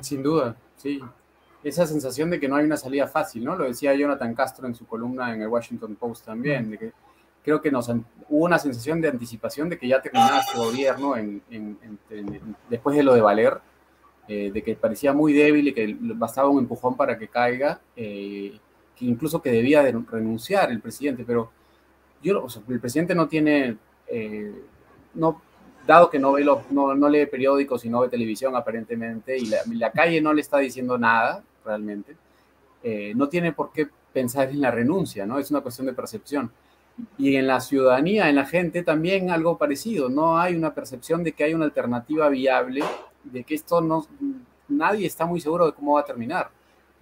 Sin duda, sí esa sensación de que no hay una salida fácil, ¿no? Lo decía Jonathan Castro en su columna en el Washington Post también, de que creo que nos hubo una sensación de anticipación de que ya terminaba este gobierno después de lo de Valer, eh, de que parecía muy débil y que bastaba un empujón para que caiga, eh, que incluso que debía de renunciar el presidente, pero yo, el presidente no tiene, eh, no, dado que no, ve no, no, lee periódicos y no ve televisión aparentemente, y la, calle no le está diciendo nada, realmente, eh, no tiene por qué pensar en la renuncia, ¿no? Es una cuestión de percepción. Y en la ciudadanía, en la gente, también algo parecido. No hay una percepción de que hay una alternativa viable, de que esto no, nadie está muy seguro de cómo va a terminar.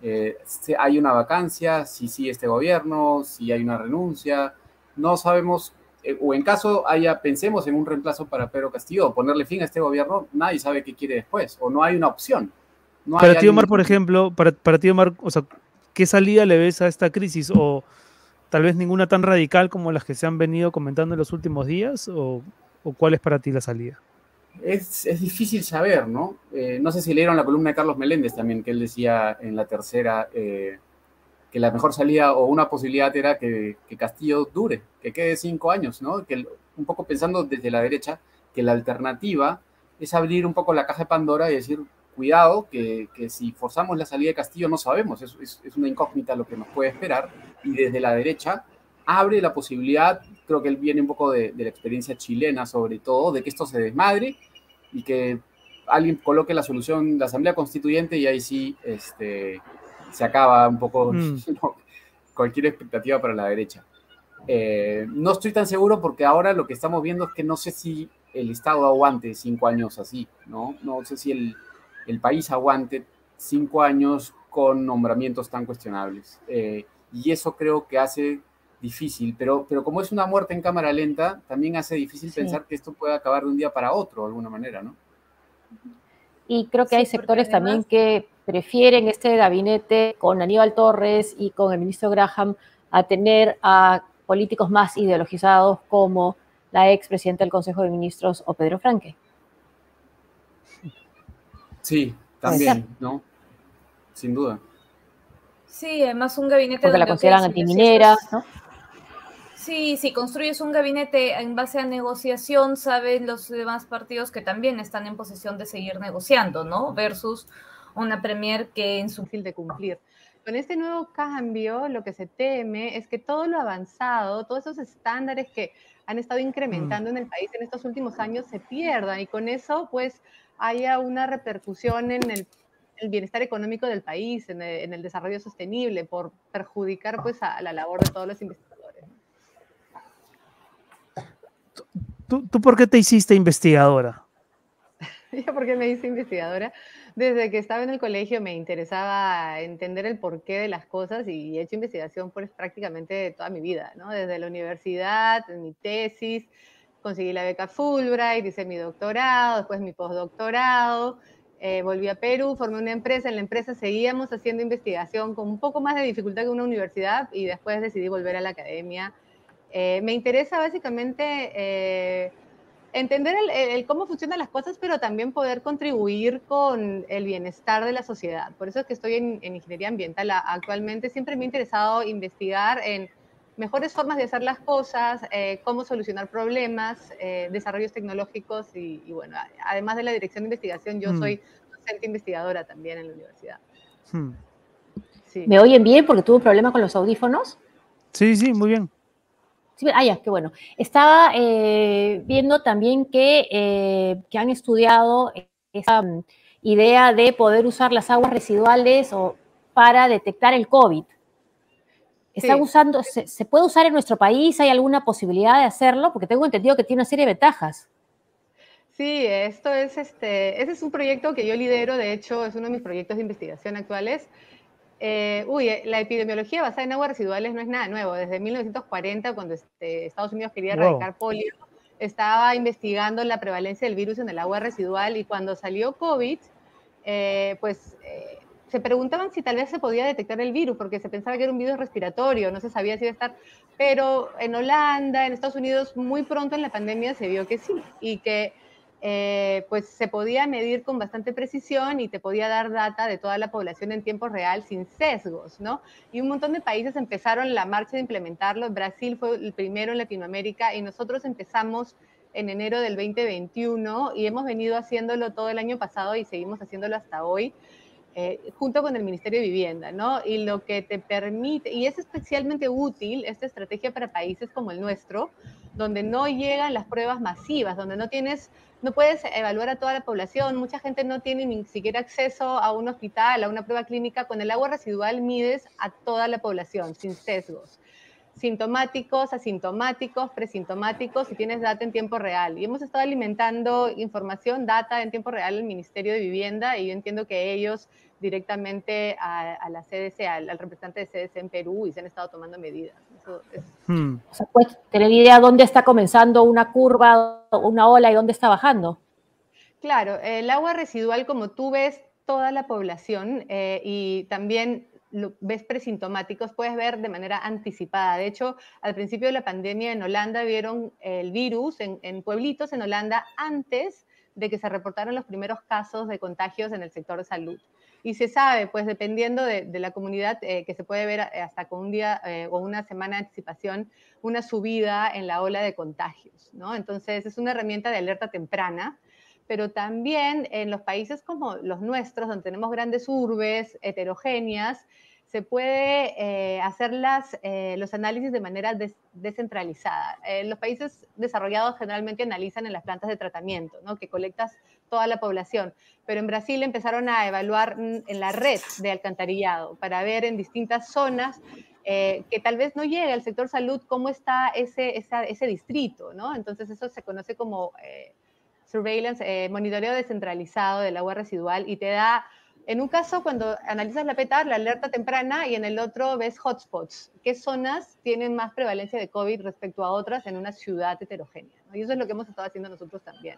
Eh, si hay una vacancia, si sí este gobierno, si hay una renuncia, no sabemos, eh, o en caso haya, pensemos en un reemplazo para Pedro Castillo, ponerle fin a este gobierno, nadie sabe qué quiere después, o no hay una opción. No para ti, Omar, por ejemplo, para, para ti, Omar, o sea, ¿qué salida le ves a esta crisis? ¿O tal vez ninguna tan radical como las que se han venido comentando en los últimos días? ¿O, o cuál es para ti la salida? es, es difícil saber, ¿no? Eh, no sé si leyeron la columna de Carlos Meléndez también, que él decía en la tercera eh, que la mejor salida o una posibilidad era que, que Castillo dure, que quede cinco años, ¿no? Que el- un poco pensando desde la derecha, que la alternativa es abrir un poco la caja de Pandora y decir, cuidado, que, que si forzamos la salida de Castillo no sabemos, es, es- es una incógnita lo que nos puede esperar, y desde la derecha abre la posibilidad, creo que él viene un poco de, de la experiencia chilena sobre todo, de que esto se desmadre y que alguien coloque la solución, la Asamblea Constituyente y ahí sí este, se acaba un poco Mm. ¿no? cualquier expectativa para la derecha. Eh, no estoy tan seguro porque ahora lo que estamos viendo es que no sé si el Estado aguante cinco años así, ¿no? No sé si el, el país aguante cinco años con nombramientos tan cuestionables. Eh, y eso creo que hace difícil, pero, pero como es una muerte en cámara lenta, también hace difícil Sí. pensar que esto puede acabar de un día para otro, de alguna manera, ¿no? Y creo que Sí, hay sectores también que prefieren este gabinete con Aníbal Torres y con el ministro Graham a tener a políticos más ideologizados como la ex presidenta del Consejo de Ministros o Pedro Franque. Sí, también, ¿no? Sin duda. Sí, además un gabinete Porque la consideran si antiminera, ¿no? Sí, si construyes un gabinete en base a negociación, saben los demás partidos que también están en posición de seguir negociando, ¿no? Versus una premier que en su difícil de cumplir. Con este nuevo cambio, lo que se teme es que todo lo avanzado, todos esos estándares que han estado incrementando en el país en estos últimos años se pierdan y con eso pues haya una repercusión en el, el bienestar económico del país, en el, en el desarrollo sostenible, por perjudicar pues a la labor de todos los investigadores. ¿Tú, tú por qué te hiciste investigadora? ¿Yo por qué me hice investigadora? Desde que estaba en el colegio me interesaba entender el porqué de las cosas y he hecho investigación pues prácticamente toda mi vida, ¿no? Desde la universidad, en mi tesis, conseguí la beca Fulbright, hice mi doctorado, después mi postdoctorado, eh, volví a Perú, formé una empresa, en la empresa seguíamos haciendo investigación con un poco más de dificultad que una universidad y después decidí volver a la academia. Eh, me interesa básicamente... eh, entender el, el cómo funcionan las cosas, pero también poder contribuir con el bienestar de la sociedad. Por eso es que estoy en, en ingeniería ambiental actualmente. Siempre me ha interesado investigar en mejores formas de hacer las cosas, eh, cómo solucionar problemas, eh, desarrollos tecnológicos y, y bueno, además de la dirección de investigación, yo Mm. soy docente investigadora también en la universidad. Hmm. Sí. ¿Me oyen bien porque tuve un problema con los audífonos? Sí, sí, muy bien. Sí, ah, ya, qué bueno. Estaba eh, viendo también que, eh, que han estudiado esa mm, idea de poder usar las aguas residuales o, para detectar el COVID. ¿Está Sí. usando, se, se puede usar en nuestro país? ¿Hay alguna posibilidad de hacerlo? Porque tengo entendido que tiene una serie de ventajas. Sí, esto es este, ese es un proyecto que yo lidero, de hecho es uno de mis proyectos de investigación actuales. Eh, uy, eh, la epidemiología basada en aguas residuales no es nada nuevo. Desde 1940, cuando este, Estados Unidos quería Wow. erradicar polio, estaba investigando la prevalencia del virus en el agua residual y cuando salió COVID, eh, pues eh, se preguntaban si tal vez se podía detectar el virus, porque se pensaba que era un virus respiratorio, no se sabía si iba a estar, pero en Holanda, en Estados Unidos, muy pronto en la pandemia se vio que sí, y que eh, pues se podía medir con bastante precisión y te podía dar data de toda la población en tiempo real sin sesgos, ¿no? Y un montón de países empezaron la marcha de implementarlo. Brasil fue el primero en Latinoamérica y nosotros empezamos en enero del 2021 y hemos venido haciéndolo todo el año pasado y seguimos haciéndolo hasta hoy. Eh, junto con el Ministerio de Vivienda, ¿no? Y lo que te permite, y es especialmente útil esta estrategia para países como el nuestro, donde no llegan las pruebas masivas, donde no tienes, no puedes evaluar a toda la población, mucha gente no tiene ni siquiera acceso a un hospital, a una prueba clínica, con el agua residual mides a toda la población, sin sesgos. Sintomáticos, asintomáticos, presintomáticos y tienes data en tiempo real. Y hemos estado alimentando información, data en tiempo real el Ministerio de Vivienda y yo entiendo que ellos directamente a, la CDC, al, representante de CDC en Perú y se han estado tomando medidas. Hmm. O sea, puedes tener idea dónde está comenzando una curva, una ola y dónde está bajando. Claro, el agua residual, como tú ves toda la población eh, y también ves presintomáticos, puedes ver de manera anticipada. De hecho, al principio de la pandemia en Holanda vieron el virus en, pueblitos en Holanda antes de que se reportaran los primeros casos de contagios en el sector de salud. Y se sabe, pues dependiendo de, la comunidad, eh, que se puede ver hasta con un día eh, o una semana de anticipación, una subida en la ola de contagios, ¿no? Entonces es una herramienta de alerta temprana pero también en los países como los nuestros, donde tenemos grandes urbes heterogéneas, se puede eh, hacer eh, los análisis de manera descentralizada. En los países desarrollados generalmente analizan en las plantas de tratamiento, ¿no? que colectas toda la población, pero en Brasil empezaron a evaluar en la red de alcantarillado para ver en distintas zonas eh, que tal vez no llegue al sector salud cómo está ese, ese distrito, ¿no? Entonces eso se conoce como surveillance, eh, monitoreo descentralizado del agua residual y te da, en un caso cuando analizas la PETA, la alerta temprana y en el otro ves hotspots, qué zonas tienen más prevalencia de COVID respecto a otras en una ciudad heterogénea. Y eso es lo que hemos estado haciendo nosotros también.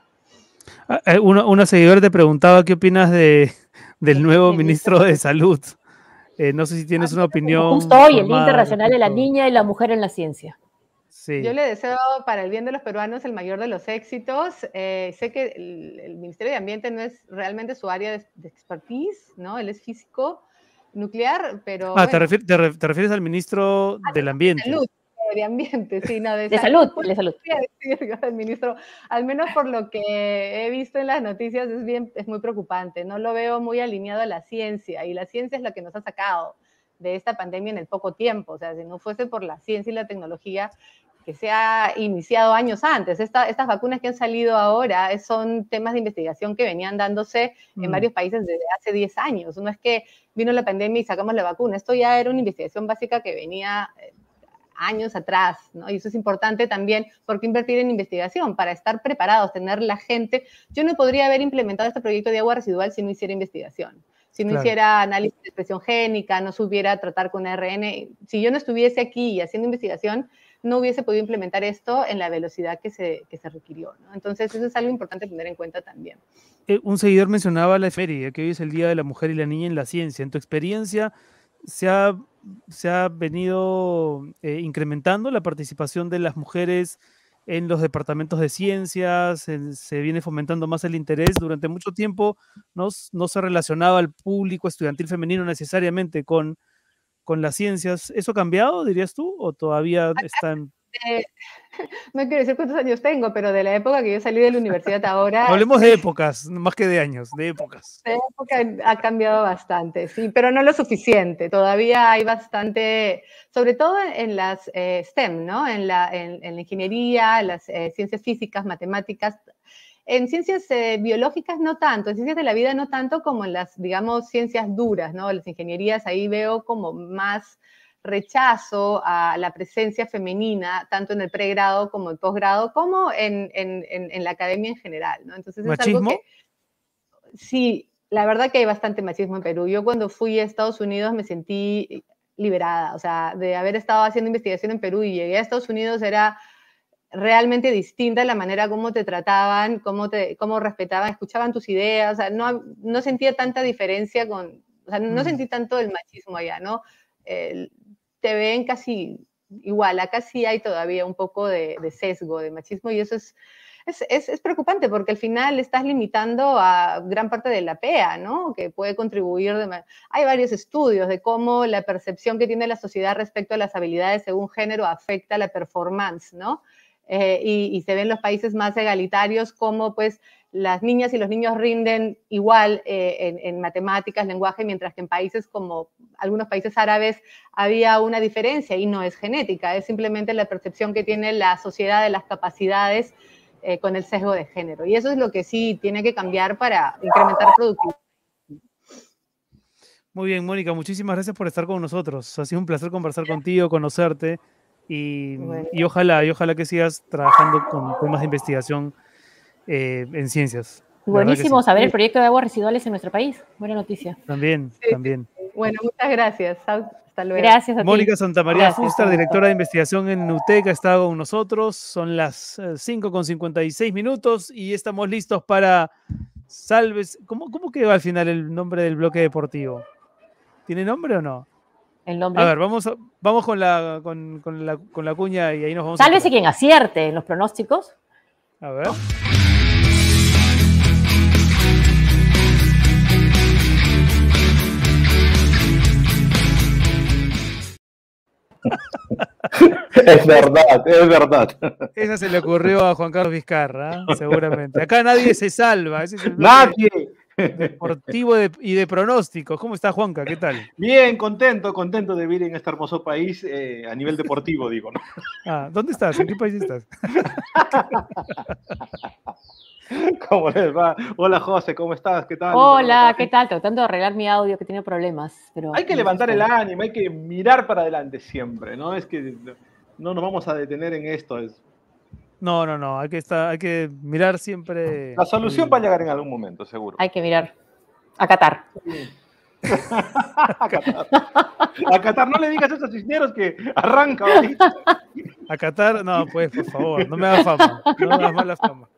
Ah, eh, una, seguidora te preguntaba qué opinas de, del nuevo ministro de Salud. Eh, no sé si tienes ah, una opinión. Justo hoy, el Día Internacional de la Niña y la Mujer en la Ciencia. Yo le deseo para el bien de los peruanos el mayor de los éxitos. Eh, sé que el, Ministerio de Ambiente no es realmente su área de, expertise, ¿no? Él es físico nuclear, pero... Ah, te, refieres al ministro ah, del Ambiente. De salud, de Ambiente, sí, no, de, salud. De salud. el ministro, al menos por lo que he visto en las noticias, es, bien, es muy preocupante. No lo veo muy alineado a la ciencia, y la ciencia es la que nos ha sacado de esta pandemia en el poco tiempo. O sea, si no fuese por la ciencia y la tecnología, que se ha iniciado años antes. estas vacunas que han salido ahora son temas de investigación que venían dándose en mm. varios países desde hace 10 años. No es que vino la pandemia y sacamos la vacuna. Esto ya era una investigación básica que venía eh, años atrás, ¿no? Y eso es importante también porque invertir en investigación para estar preparados, tener la gente. Yo no podría haber implementado este proyecto de agua residual si no hiciera investigación si no hiciera análisis de expresión génica, no supiera tratar con ARN, si yo no estuviese aquí haciendo investigación, no hubiese podido implementar esto en la velocidad que se, que se requirió. Entonces, eso es algo importante tener en cuenta también. Eh, un seguidor mencionaba la feria, que hoy es el Día de la Mujer y la Niña en la Ciencia. En tu experiencia, ¿se ha, se ha venido eh, incrementando la participación de las mujeres en los departamentos de ciencias? ¿Se viene fomentando más el interés? Durante mucho tiempo no, no se relacionaba al público estudiantil femenino necesariamente con con las ciencias. ¿Eso ha cambiado, dirías tú, o todavía están... no quiero decir cuántos años tengo, pero de la época que yo salí de la universidad ahora... Hablemos de épocas, más que de años, de épocas. De época ha cambiado bastante, sí, pero no lo suficiente. Todavía hay bastante, sobre todo en las eh, STEM, ¿no? En la, en, la ingeniería, en las eh, ciencias físicas, matemáticas, en ciencias eh, biológicas no tanto, en ciencias de la vida no tanto como en las, digamos, ciencias duras, ¿no? Las ingenierías, ahí veo como más rechazo a la presencia femenina, tanto en el pregrado como en el posgrado, como en, la academia en general, ¿no? Entonces, es algo que, sí, la verdad que hay bastante machismo en Perú. Yo cuando fui a Estados Unidos me sentí liberada, o sea, de haber estado haciendo investigación en Perú y llegué a Estados Unidos era realmente distinta la manera como te trataban, cómo, te, cómo respetaban, escuchaban tus ideas, o sea, no, no sentía tanta diferencia con, o sea, no mm. sentí tanto el machismo allá, ¿no? te ven casi igual, acá sí hay todavía un poco de, sesgo, de machismo, y eso es, es, es, preocupante porque al final estás limitando a gran parte de la PEA, ¿no? Que puede contribuir. De... Hay varios estudios de cómo la percepción que tiene la sociedad respecto a las habilidades según género afecta la performance, ¿no? Eh, y, se ven los países más egalitarios como pues las niñas y los niños rinden igual eh, en, matemáticas, lenguaje, mientras que en países como algunos países árabes había una diferencia y no es genética, es simplemente la percepción que tiene la sociedad de las capacidades eh, con el sesgo de género. Y eso es lo que sí tiene que cambiar para incrementar productividad. Muy bien, Mónica, muchísimas gracias por estar con nosotros. Ha sido un placer conversar contigo, conocerte Y, Bueno. y ojalá, y ojalá que sigas trabajando con temas de investigación eh, en ciencias. Buenísimo sí. saber el proyecto de aguas residuales en nuestro país. Buena noticia. También, Sí. también. Bueno, muchas gracias. Hasta luego. Gracias a. Mónica Santamaría Gracias, Fuster, Mónica. directora de investigación en UTEC, ha estado con nosotros. Son las eh, 5 con 56 minutos y estamos listos para Salves. ¿Cómo, ¿Cómo quedó al final el nombre del bloque deportivo? ¿Tiene nombre o no? El nombre. A ver, vamos, a- vamos con, la, con, con la, con la cuña y ahí nos vamos a Sálvese enterar. quien acierte en los pronósticos. A ver. Es verdad, es verdad. Esa se le ocurrió a Juan Carlos Vizcarra, seguramente. Acá nadie se salva. Ese es el bloque Nadie. Deportivo de- y de pronósticos. ¿Cómo está Juanca? ¿Qué tal? Bien, contento, contento de vivir en este hermoso país eh, a nivel deportivo, digo, ¿no? Ah, ¿Dónde estás? ¿En qué país estás? ¿Cómo les va? Hola, José, ¿cómo estás? ¿Qué tal? Hola, ¿qué tal? Tratando de arreglar mi audio que tiene problemas. Pero Hay que levantar el ánimo, hay que mirar para adelante siempre, ¿no? Es que no nos vamos a detener en esto. Es... No, no, no. Hay que, estar, hay que mirar siempre. La solución va a llegar en algún momento, seguro. Hay que mirar. A Qatar. A Qatar. A Qatar, no le digas eso a Cisneros que arranca ahorita. A Qatar, no, pues, por favor, no me hagas fama. No me hagas mala fama.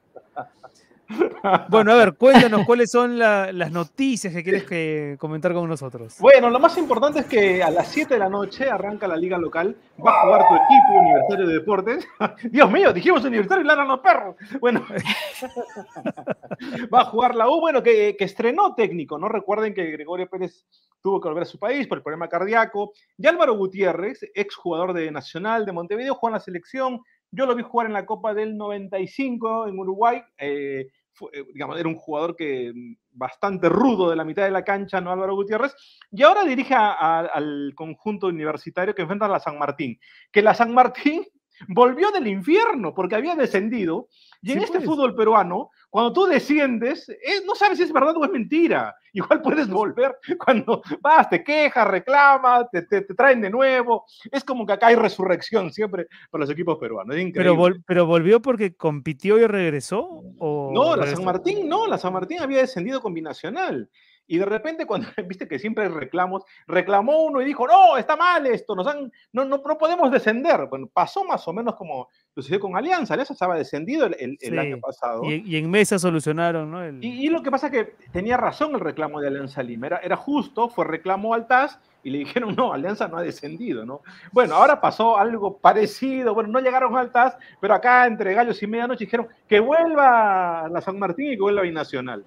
Bueno, a ver, cuéntanos cuáles son la- las noticias que quieres que comentar con nosotros. Bueno, lo más importante es que a las 7 de la noche arranca la liga local, va a jugar tu equipo Universitario de Deportes. Dios mío, dijimos Universitario y ladran los perros. Bueno, va a jugar la U, bueno, que, estrenó técnico, ¿no? Recuerden que Gregorio Pérez tuvo que volver a su país por el problema cardíaco. Y Álvaro Gutiérrez, ex jugador de Nacional de Montevideo, jugó en la selección. Yo lo vi jugar en la Copa del 95 en Uruguay. eh, eh, era un jugador que mm, bastante rudo de la mitad de la cancha, ¿no? Álvaro Gutiérrez. Y ahora dirige al conjunto universitario que enfrenta a la San Martín. Que la San Martín volvió del infierno porque había descendido. Y en Sí, este pues. fútbol peruano, cuando tú desciendes, eh, no sabes si es verdad o es mentira. Igual puedes volver cuando vas, te quejas, reclamas, te, te- te traen de nuevo. Es como que acá hay resurrección siempre para los equipos peruanos. Es increíble. Pero, vol- pero volvió porque compitió y regresó. ¿O No, la regresó? San Martín, no, la San Martín había descendido con binacional. Y de repente, cuando viste que siempre hay reclamos, reclamó uno y dijo, no, está mal esto, nos han, no, no, no podemos descender. Bueno, pasó más o menos como sucedió con Alianza. Alianza estaba descendido el, el- el año pasado. Y, y en mesa solucionaron, ¿no? El- Y, y lo que pasa es que tenía razón el reclamo de Alianza Lima, era, era justo, fue reclamo al TAS y le dijeron, no, Alianza no ha descendido, ¿no? Bueno, ahora pasó algo parecido, bueno, no llegaron al TAS, pero acá entre gallos y medianoche dijeron que vuelva la San Martín y que vuelva Binacional.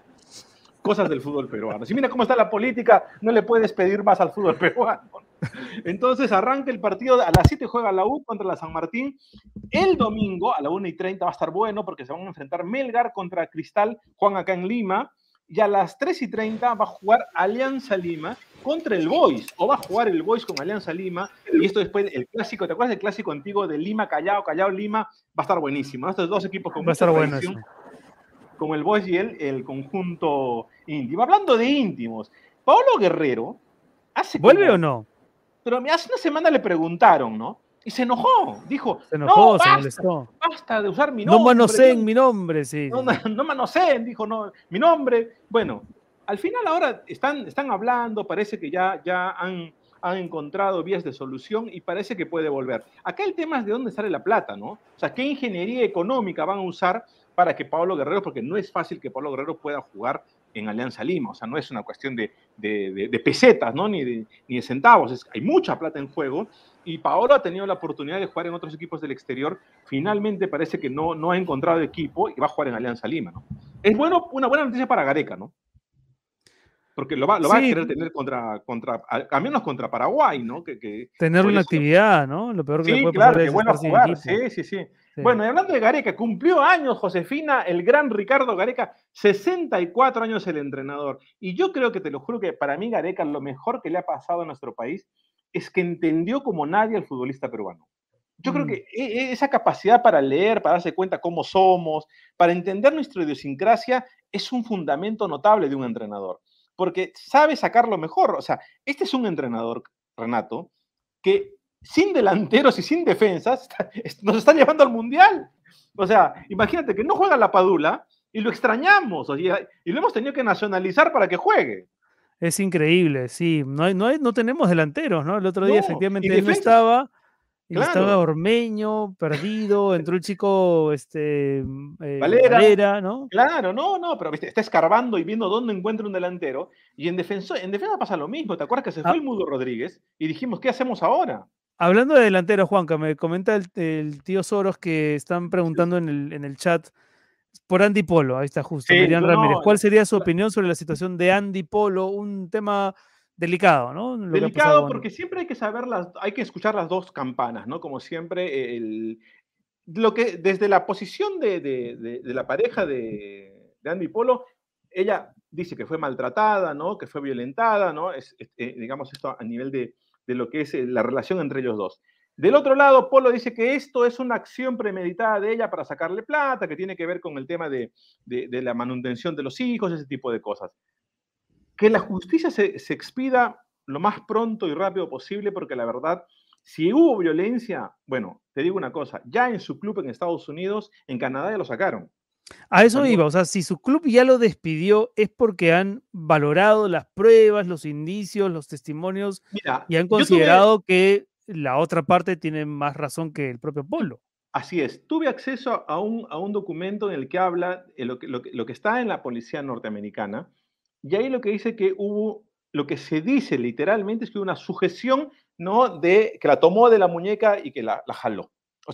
Cosas del fútbol peruano. Si mira cómo está la política, no le puedes pedir más al fútbol peruano. Entonces arranca el partido, a las 7 juega la U contra la San Martín. El domingo a la 1 y 30 va a estar bueno porque se van a enfrentar Melgar contra Cristal, Juan acá en Lima. Y a las 3 y 30 va a jugar Alianza Lima contra el Boys, o va a jugar el Boys con Alianza Lima. Y esto después, el clásico, ¿te acuerdas del clásico antiguo de Lima, Callao, Callao, Lima? Va a estar buenísimo. ¿no? Estos dos equipos con Va a estar eso. Como el Boys y el, el conjunto íntimo. Hablando de íntimos, Pablo Guerrero hace ¿Vuelve como- o no? pero hace una semana le preguntaron, ¿no? Y se enojó. Dijo, Se enojó, no, se basta, molestó. basta de usar mi nombre. No manoseen mi nombre, sí. No, no, no manoseen, dijo, no, mi nombre. Bueno, al final ahora están, están hablando, parece que ya, ya han, han encontrado vías de solución y parece que puede volver. Acá el tema es de dónde sale la plata, ¿no? O sea, ¿qué ingeniería económica van a usar para que Pablo Guerrero, porque no es fácil que Pablo Guerrero pueda jugar en Alianza Lima, o sea, no es una cuestión de, pesetas, ¿no? Ni de, ni de centavos, es- hay mucha plata en juego y Paolo ha tenido la oportunidad de jugar en otros equipos del exterior, finalmente parece que no, no ha encontrado equipo y va a jugar en Alianza Lima, ¿no? Es bueno, una buena noticia para Gareca, ¿no? Porque lo va, lo va a querer tener contra, contra, al al menos contra Paraguay, ¿no? Que, que la eso- actividad, ¿no? Lo peor que le Sí, puede claro, pasar que es a sin jugar. Sí, sí, sí, Sí. Bueno, y hablando de Gareca, cumplió años Josefina, el gran Ricardo Gareca, 64 años el entrenador. Y yo creo que te lo juro que para mí Gareca lo mejor que le ha pasado a nuestro país es que entendió como nadie al futbolista peruano. Yo creo Mm. que e- e- esa capacidad para leer, para darse cuenta cómo somos, para entender nuestra idiosincrasia, es un fundamento notable de un entrenador, porque sabe sacar lo mejor. O sea, este es un entrenador, Renato, que sin delanteros y sin defensas, nos están llevando al Mundial. O sea, imagínate que no juega la Padula y lo extrañamos y lo hemos tenido que nacionalizar para que juegue. Es increíble, sí. No, hay, no, hay, no tenemos delanteros, ¿no? El otro día efectivamente él no estaba. Estaba Ormeño, perdido, entró el chico este, mm, eh, Valera, ¿no? Claro, no, no, pero está escarbando y viendo dónde encuentra un delantero. Y en, defensa, en defensa pasa lo mismo. ¿Te acuerdas que se fue ah. el Mudo Rodríguez? Y dijimos, ¿qué hacemos ahora? Hablando de delantero, Juanca, me comenta el, tío Soros que están preguntando en el, en el chat por Andy Polo, ahí está justo, Miriam Ramírez. ¿Cuál sería su opinión sobre la situación de Andy Polo? Un tema delicado, ¿no? delicado porque siempre hay que saber las, hay que escuchar las dos campanas, ¿no? Como siempre, el, lo que desde la posición de, de, de, la pareja de, Andy Polo, ella dice que fue maltratada, ¿no? Que fue violentada, ¿no? Es, eh, digamos esto a nivel de, lo que es eh, la relación entre ellos dos. Del otro lado, Polo dice que esto es una acción premeditada de ella para sacarle plata, que tiene que ver con el tema de, la manutención de los hijos, ese tipo de cosas. Que la justicia se, expida lo más pronto y rápido posible, porque la verdad, si hubo violencia, bueno, te digo una cosa, ya en su club en Estados Unidos, en Canadá ya lo sacaron. A eso iba, o sea, si su club ya lo despidió es porque han valorado las pruebas, los indicios, los testimonios y han considerado que la otra parte tiene más razón que el propio Polo. Así es. Tuve acceso a un, a un documento en el que habla lo, que, lo, que, está en la policía norteamericana, y ahí lo que dice que hubo, lo que se dice literalmente es que hubo una sujeción, ¿no? De que la tomó de la muñeca y que la, jaló.